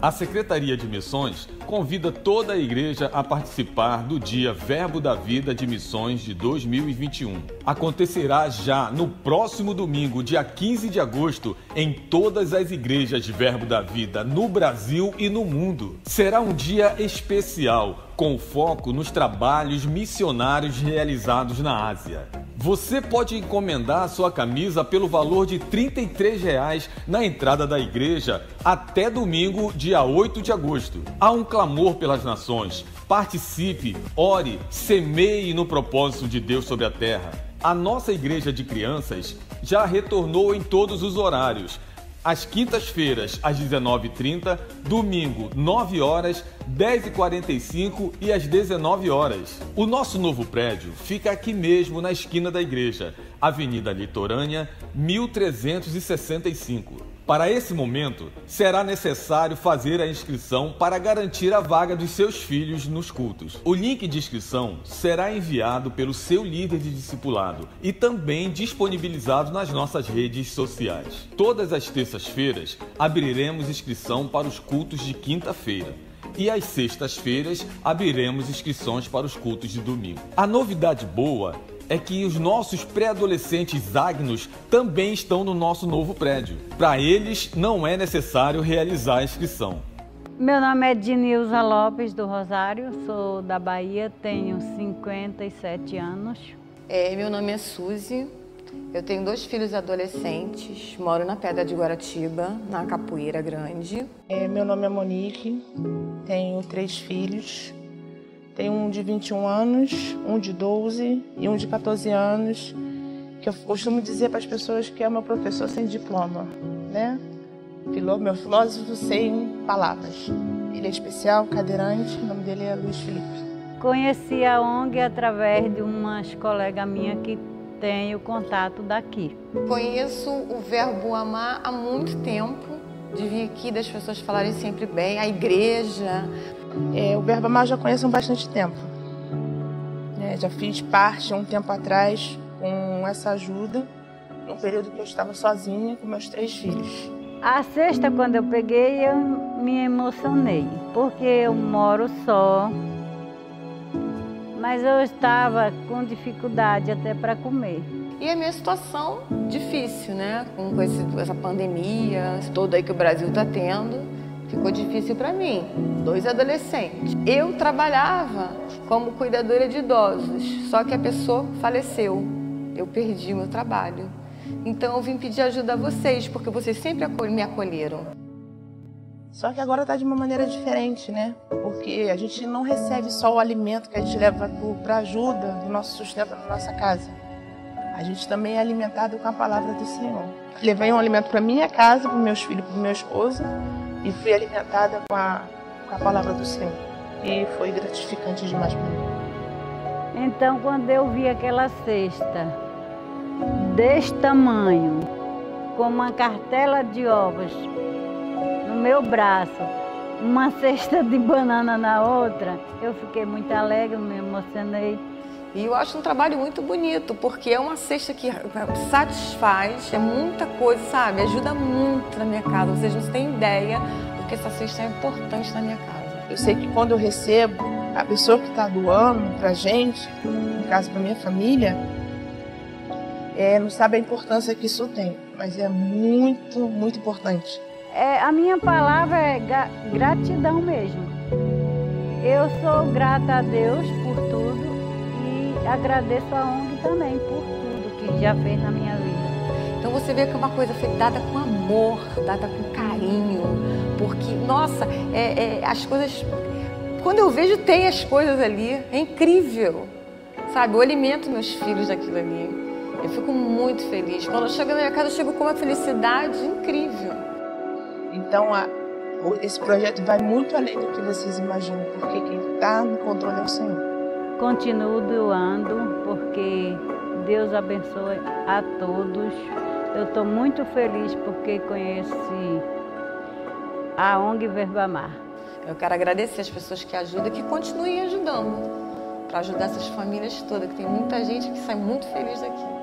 A Secretaria de Missões convida toda a igreja a participar do Dia Verbo da Vida de Missões de 2021. Acontecerá já no próximo domingo, dia 15 de agosto, em todas as igrejas de Verbo da Vida no Brasil e no mundo. Será um dia especial, com foco nos trabalhos missionários realizados na Ásia. Você pode encomendar sua camisa pelo valor de 33 reais na entrada da igreja até domingo, dia 8 de agosto. Há um clamor pelas nações. Participe, ore, semeie no propósito de Deus sobre a terra. A nossa igreja de crianças já retornou em todos os horários às quintas-feiras, às 19h30, domingo, 9 horas, 10h45 e às 19 horas. O nosso novo prédio fica aqui mesmo na esquina da igreja, Avenida Litorânea, 1365. Para esse momento, será necessário fazer a inscrição para garantir a vaga dos seus filhos nos cultos. O link de inscrição será enviado pelo seu líder de discipulado e também disponibilizado nas nossas redes sociais. Todas as terças-feiras abriremos inscrição para os cultos de quinta-feira e às sextas-feiras abriremos inscrições para os cultos de domingo. A novidade boa é que os nossos pré-adolescentes agnos também estão no nosso novo prédio. Para eles, não é necessário realizar a inscrição. Meu nome é Dinilza Lopes do Rosário, sou da Bahia, tenho 57 anos. É, meu nome é Suzy, eu tenho dois filhos adolescentes, moro na Pedra de Guaratiba, na Capoeira Grande. É, meu nome é Monique, tenho três filhos. Tenho um de 21 anos, um de 12 e um de 14 anos, que eu costumo dizer para as pessoas que é meu professor sem diploma, né? Filó, meu filósofo sem palavras. Ele é especial, cadeirante, o nome dele é Luiz Felipe. Conheci a ONG através de umas colegas minhas que têm o contato daqui. Conheço o verbo amar há muito tempo, de vir aqui das pessoas falarem sempre bem, a igreja. É, o Verbo Amar eu já conheço há bastante tempo. É, já fiz parte há um tempo atrás com essa ajuda, num período que eu estava sozinha com meus três filhos. A sexta, quando eu peguei, eu me emocionei, porque eu moro só, mas eu estava com dificuldade até para comer. E a minha situação difícil, né? Com esse, essa pandemia toda aí que o Brasil está tendo, ficou difícil para mim. Dois adolescentes. Eu trabalhava como cuidadora de idosos, só que a pessoa faleceu. Eu perdi meu trabalho. Então eu vim pedir ajuda a vocês, porque vocês sempre me acolheram. Só que agora está de uma maneira diferente, né? Porque a gente não recebe só o alimento que a gente leva para ajuda do nosso sustento na nossa casa. A gente também é alimentado com a palavra do Senhor. Levei um alimento para minha casa, para meus filhos, para meu esposo, e fui alimentada com a, com a palavra do Senhor. E foi gratificante demais para mim. Então, quando eu vi aquela cesta deste tamanho, com uma cartela de ovos no meu braço, uma cesta de banana na outra, eu fiquei muito alegre, me emocionei. E eu acho um trabalho muito bonito, porque é uma cesta que satisfaz, é muita coisa, sabe? Ajuda muito na minha casa. Vocês não têm ideia do que essa cesta é importante na minha casa. Eu sei que quando eu recebo, a pessoa que está doando pra gente, no caso pra minha família, é, não sabe a importância que isso tem, mas é muito, muito importante. É, a minha palavra é gratidão mesmo. Eu sou grata a Deus por tudo agradeço a ONG também por tudo que já fez na minha vida. Então você vê que é uma coisa foi dada com amor, dada com carinho, porque, nossa, é, é, as coisas. Quando eu vejo, tem as coisas ali, é incrível. Sabe, eu alimento meus filhos daquilo ali. Eu fico muito feliz. Quando eu chego na minha casa, eu chego com uma felicidade incrível. Então, a, esse projeto vai muito além do que vocês imaginam, porque quem está no controle é o Senhor. Continuo doando, porque Deus abençoe a todos. Eu estou muito feliz porque conheci a ONG Verbo Amar. Eu quero agradecer as pessoas que ajudam e que continuem ajudando para ajudar essas famílias todas, que tem muita gente que sai muito feliz daqui.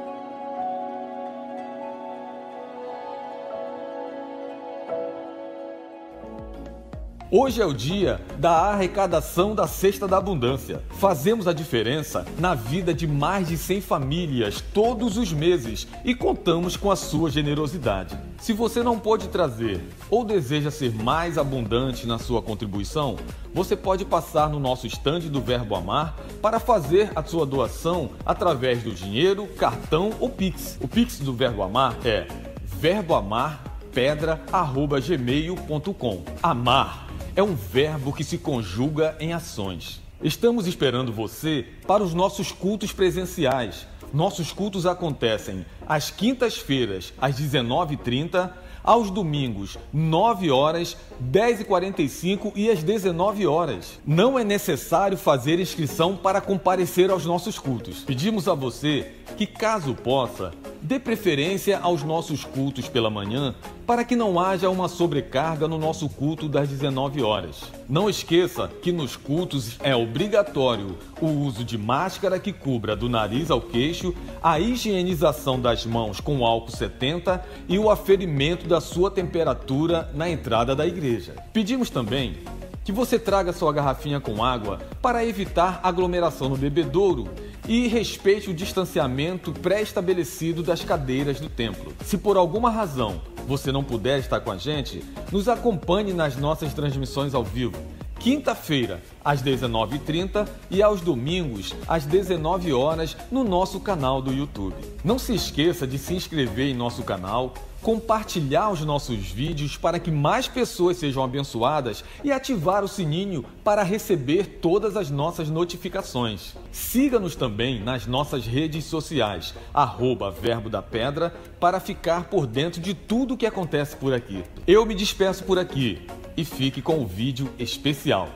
Hoje é o dia da arrecadação da Cesta da Abundância. Fazemos a diferença na vida de mais de 100 famílias todos os meses e contamos com a sua generosidade. Se você não pode trazer ou deseja ser mais abundante na sua contribuição, você pode passar no nosso estande do Verbo Amar para fazer a sua doação através do dinheiro, cartão ou Pix. O Pix do Verbo Amar é verboamar.pedra@gmail.com. Amar é um verbo que se conjuga em ações. Estamos esperando você para os nossos cultos presenciais. Nossos cultos acontecem às quintas-feiras, às 19h30, aos domingos, 9 horas, 10h45 e às 19 horas. Não é necessário fazer inscrição para comparecer aos nossos cultos. Pedimos a você que, caso possa, dê preferência aos nossos cultos pela manhã para que não haja uma sobrecarga no nosso culto das 19 horas. Não esqueça que nos cultos é obrigatório o uso de máscara que cubra do nariz ao queixo, a higienização das mãos com álcool 70 e o aferimento da sua temperatura na entrada da igreja. Pedimos também que você traga sua garrafinha com água para evitar aglomeração no bebedouro e respeite o distanciamento pré-estabelecido das cadeiras do templo. Se por alguma razão você não puder estar com a gente, nos acompanhe nas nossas transmissões ao vivo. Quinta-feira, às 19h30 e aos domingos, às 19 horas no nosso canal do YouTube. Não se esqueça de se inscrever em nosso canal, compartilhar os nossos vídeos para que mais pessoas sejam abençoadas e ativar o sininho para receber todas as nossas notificações. Siga-nos também nas nossas redes sociais, arroba Verbo da Pedra, para ficar por dentro de tudo o que acontece por aqui. Eu me despeço por aqui e fique com o vídeo especial.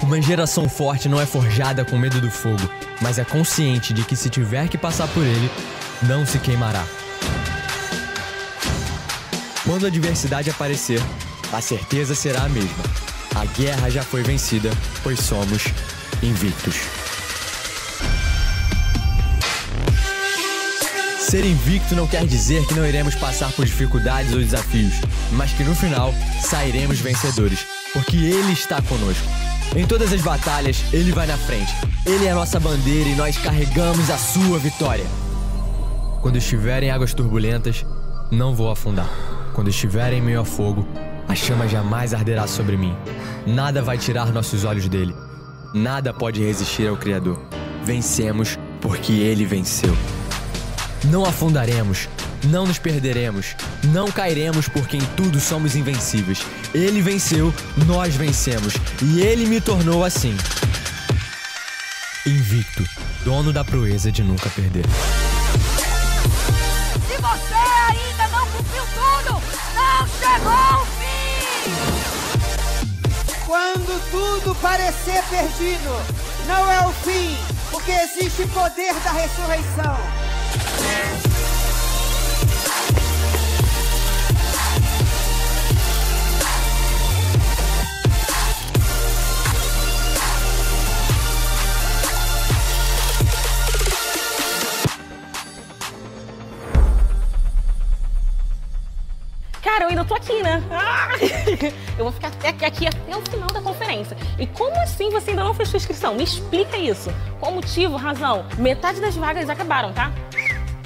Uma geração forte não é forjada com medo do fogo, mas é consciente de que se tiver que passar por ele, não se queimará. Quando a adversidade aparecer, a certeza será a mesma. A guerra já foi vencida, pois somos invictos. Ser invicto não quer dizer que não iremos passar por dificuldades ou desafios, mas que no final sairemos vencedores, porque Ele está conosco. Em todas as batalhas, Ele vai na frente. Ele é a nossa bandeira e nós carregamos a sua vitória. Quando estiver em águas turbulentas, não vou afundar. Quando estiver em meio a fogo, a chama jamais arderá sobre mim. Nada vai tirar nossos olhos dele. Nada pode resistir ao Criador. Vencemos porque ele venceu. Não afundaremos, não nos perderemos, não cairemos porque em tudo somos invencíveis. Ele venceu, nós vencemos e ele me tornou assim. Invicto, dono da proeza de nunca perder. Quando tudo parecer perdido, não é o fim, porque existe poder da ressurreição. Cara, eu ainda tô aqui, né? Ah! Eu vou ficar até aqui, até o final da conferência. E como assim você ainda não fechou a inscrição? Me explica isso. Qual motivo, razão? Metade das vagas acabaram, tá?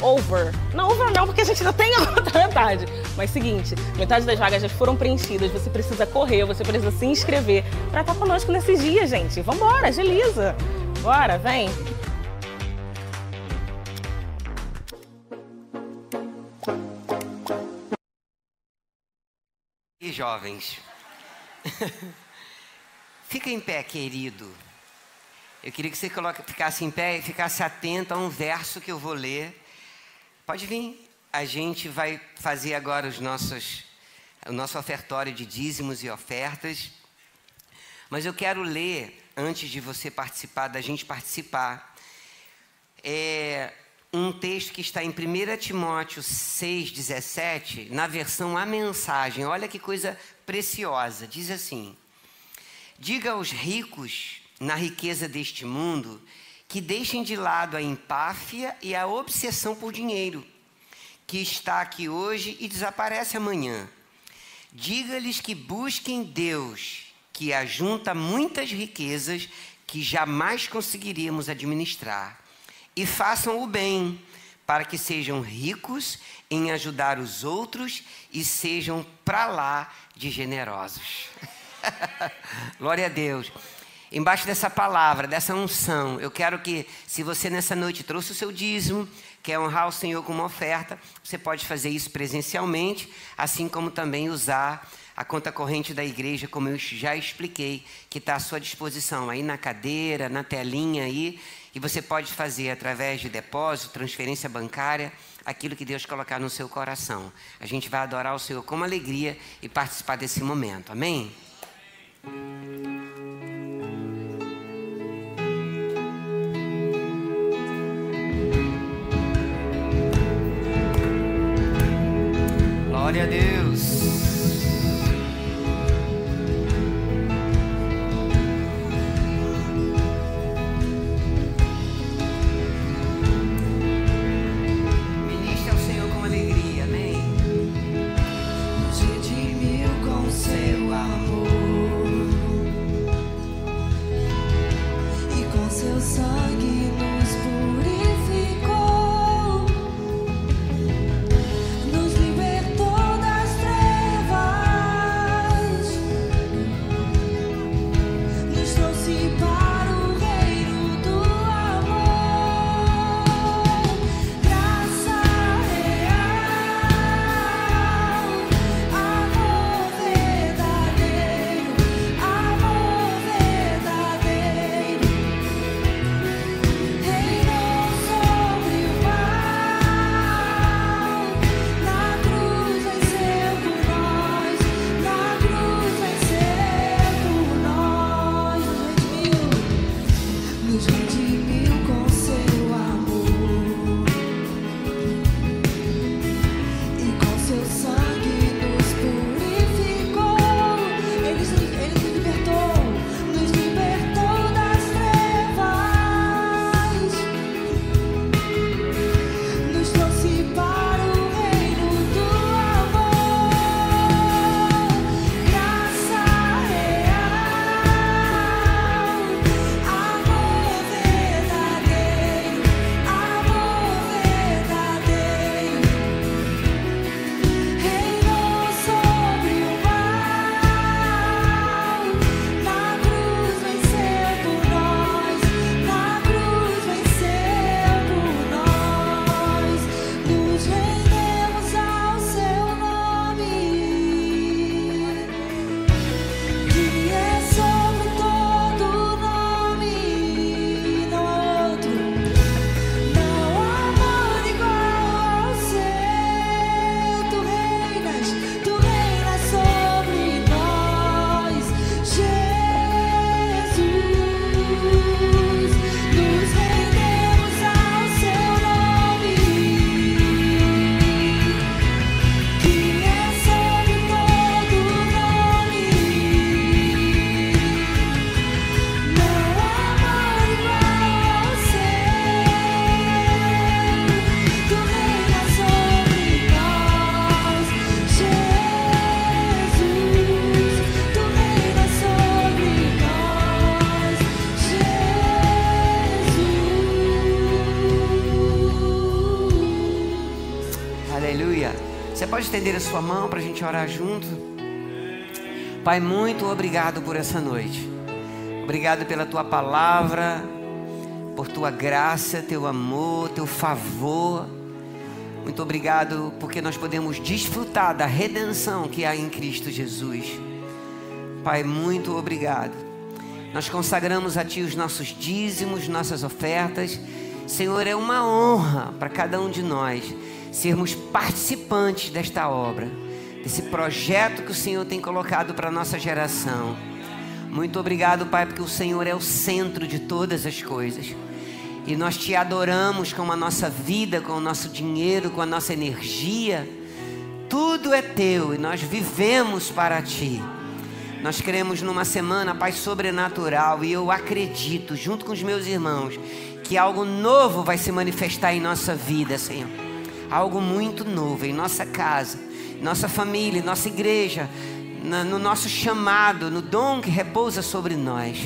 Over. Não, over não, porque a gente ainda tem a outra metade. Mas seguinte, metade das vagas já foram preenchidas. Você precisa correr, você precisa se inscrever pra estar conosco nesses dias, gente. Vambora, agiliza. Bora, vem. Jovens, fica em pé, querido. Eu queria que você coloque, ficasse em pé e ficasse atento a um verso que eu vou ler. Pode vir. A gente vai fazer agora os nossos, o nosso ofertório de dízimos e ofertas. Mas eu quero ler, antes de você participar, da gente participar, é, um texto que está em 1 Timóteo 6,17, na versão A Mensagem. Olha que coisa preciosa. Diz assim: Diga aos ricos na riqueza deste mundo que deixem de lado a empáfia e a obsessão por dinheiro, que está aqui hoje e desaparece amanhã. Diga-lhes que busquem Deus, que ajunta muitas riquezas que jamais conseguiríamos administrar e façam o bem, para que sejam ricos em ajudar os outros e sejam para lá de generosos. Glória a Deus. Embaixo dessa palavra, dessa unção, eu quero que, se você nessa noite trouxe o seu dízimo, quer honrar o Senhor com uma oferta, você pode fazer isso presencialmente, assim como também usar a conta corrente da igreja, como eu já expliquei, que está à sua disposição aí na cadeira, na telinha aí, e você pode fazer através de depósito, transferência bancária, aquilo que Deus colocar no seu coração. A gente vai adorar o Senhor com alegria e participar desse momento. Amém? Glória a Deus. Sua mão para a gente orar junto? Pai, muito obrigado por essa noite. Obrigado pela tua palavra, por tua graça, teu amor, teu favor. Muito obrigado porque nós podemos desfrutar da redenção que há em Cristo Jesus. Pai, muito obrigado. Nós consagramos a Ti os nossos dízimos, nossas ofertas. Senhor, é uma honra para cada um de nós sermos participantes desta obra, desse projeto que o Senhor tem colocado para a nossa geração. Muito obrigado, Pai, porque o Senhor é o centro de todas as coisas. E nós te adoramos com a nossa vida, com o nosso dinheiro, com a nossa energia. Tudo é teu e nós vivemos para ti. Nós queremos numa semana, Pai, sobrenatural e eu acredito, junto com os meus irmãos, que algo novo vai se manifestar em nossa vida, Senhor. Algo muito novo em nossa casa, nossa família, nossa igreja, no nosso chamado, no dom que repousa sobre nós.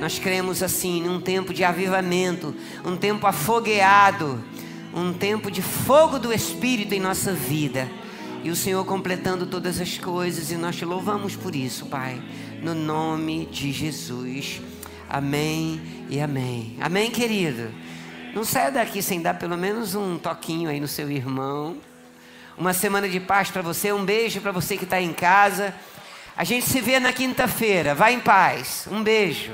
Nós cremos assim num tempo de avivamento, um tempo afogueado, um tempo de fogo do Espírito em nossa vida. E o Senhor completando todas as coisas, e nós te louvamos por isso, Pai, no nome de Jesus. Amém e amém. Amém, querido. Não saia daqui sem dar pelo menos um toquinho aí no seu irmão. Uma semana de paz para você, um beijo para você que está em casa. A gente se vê na quinta-feira. Vá em paz. Um beijo.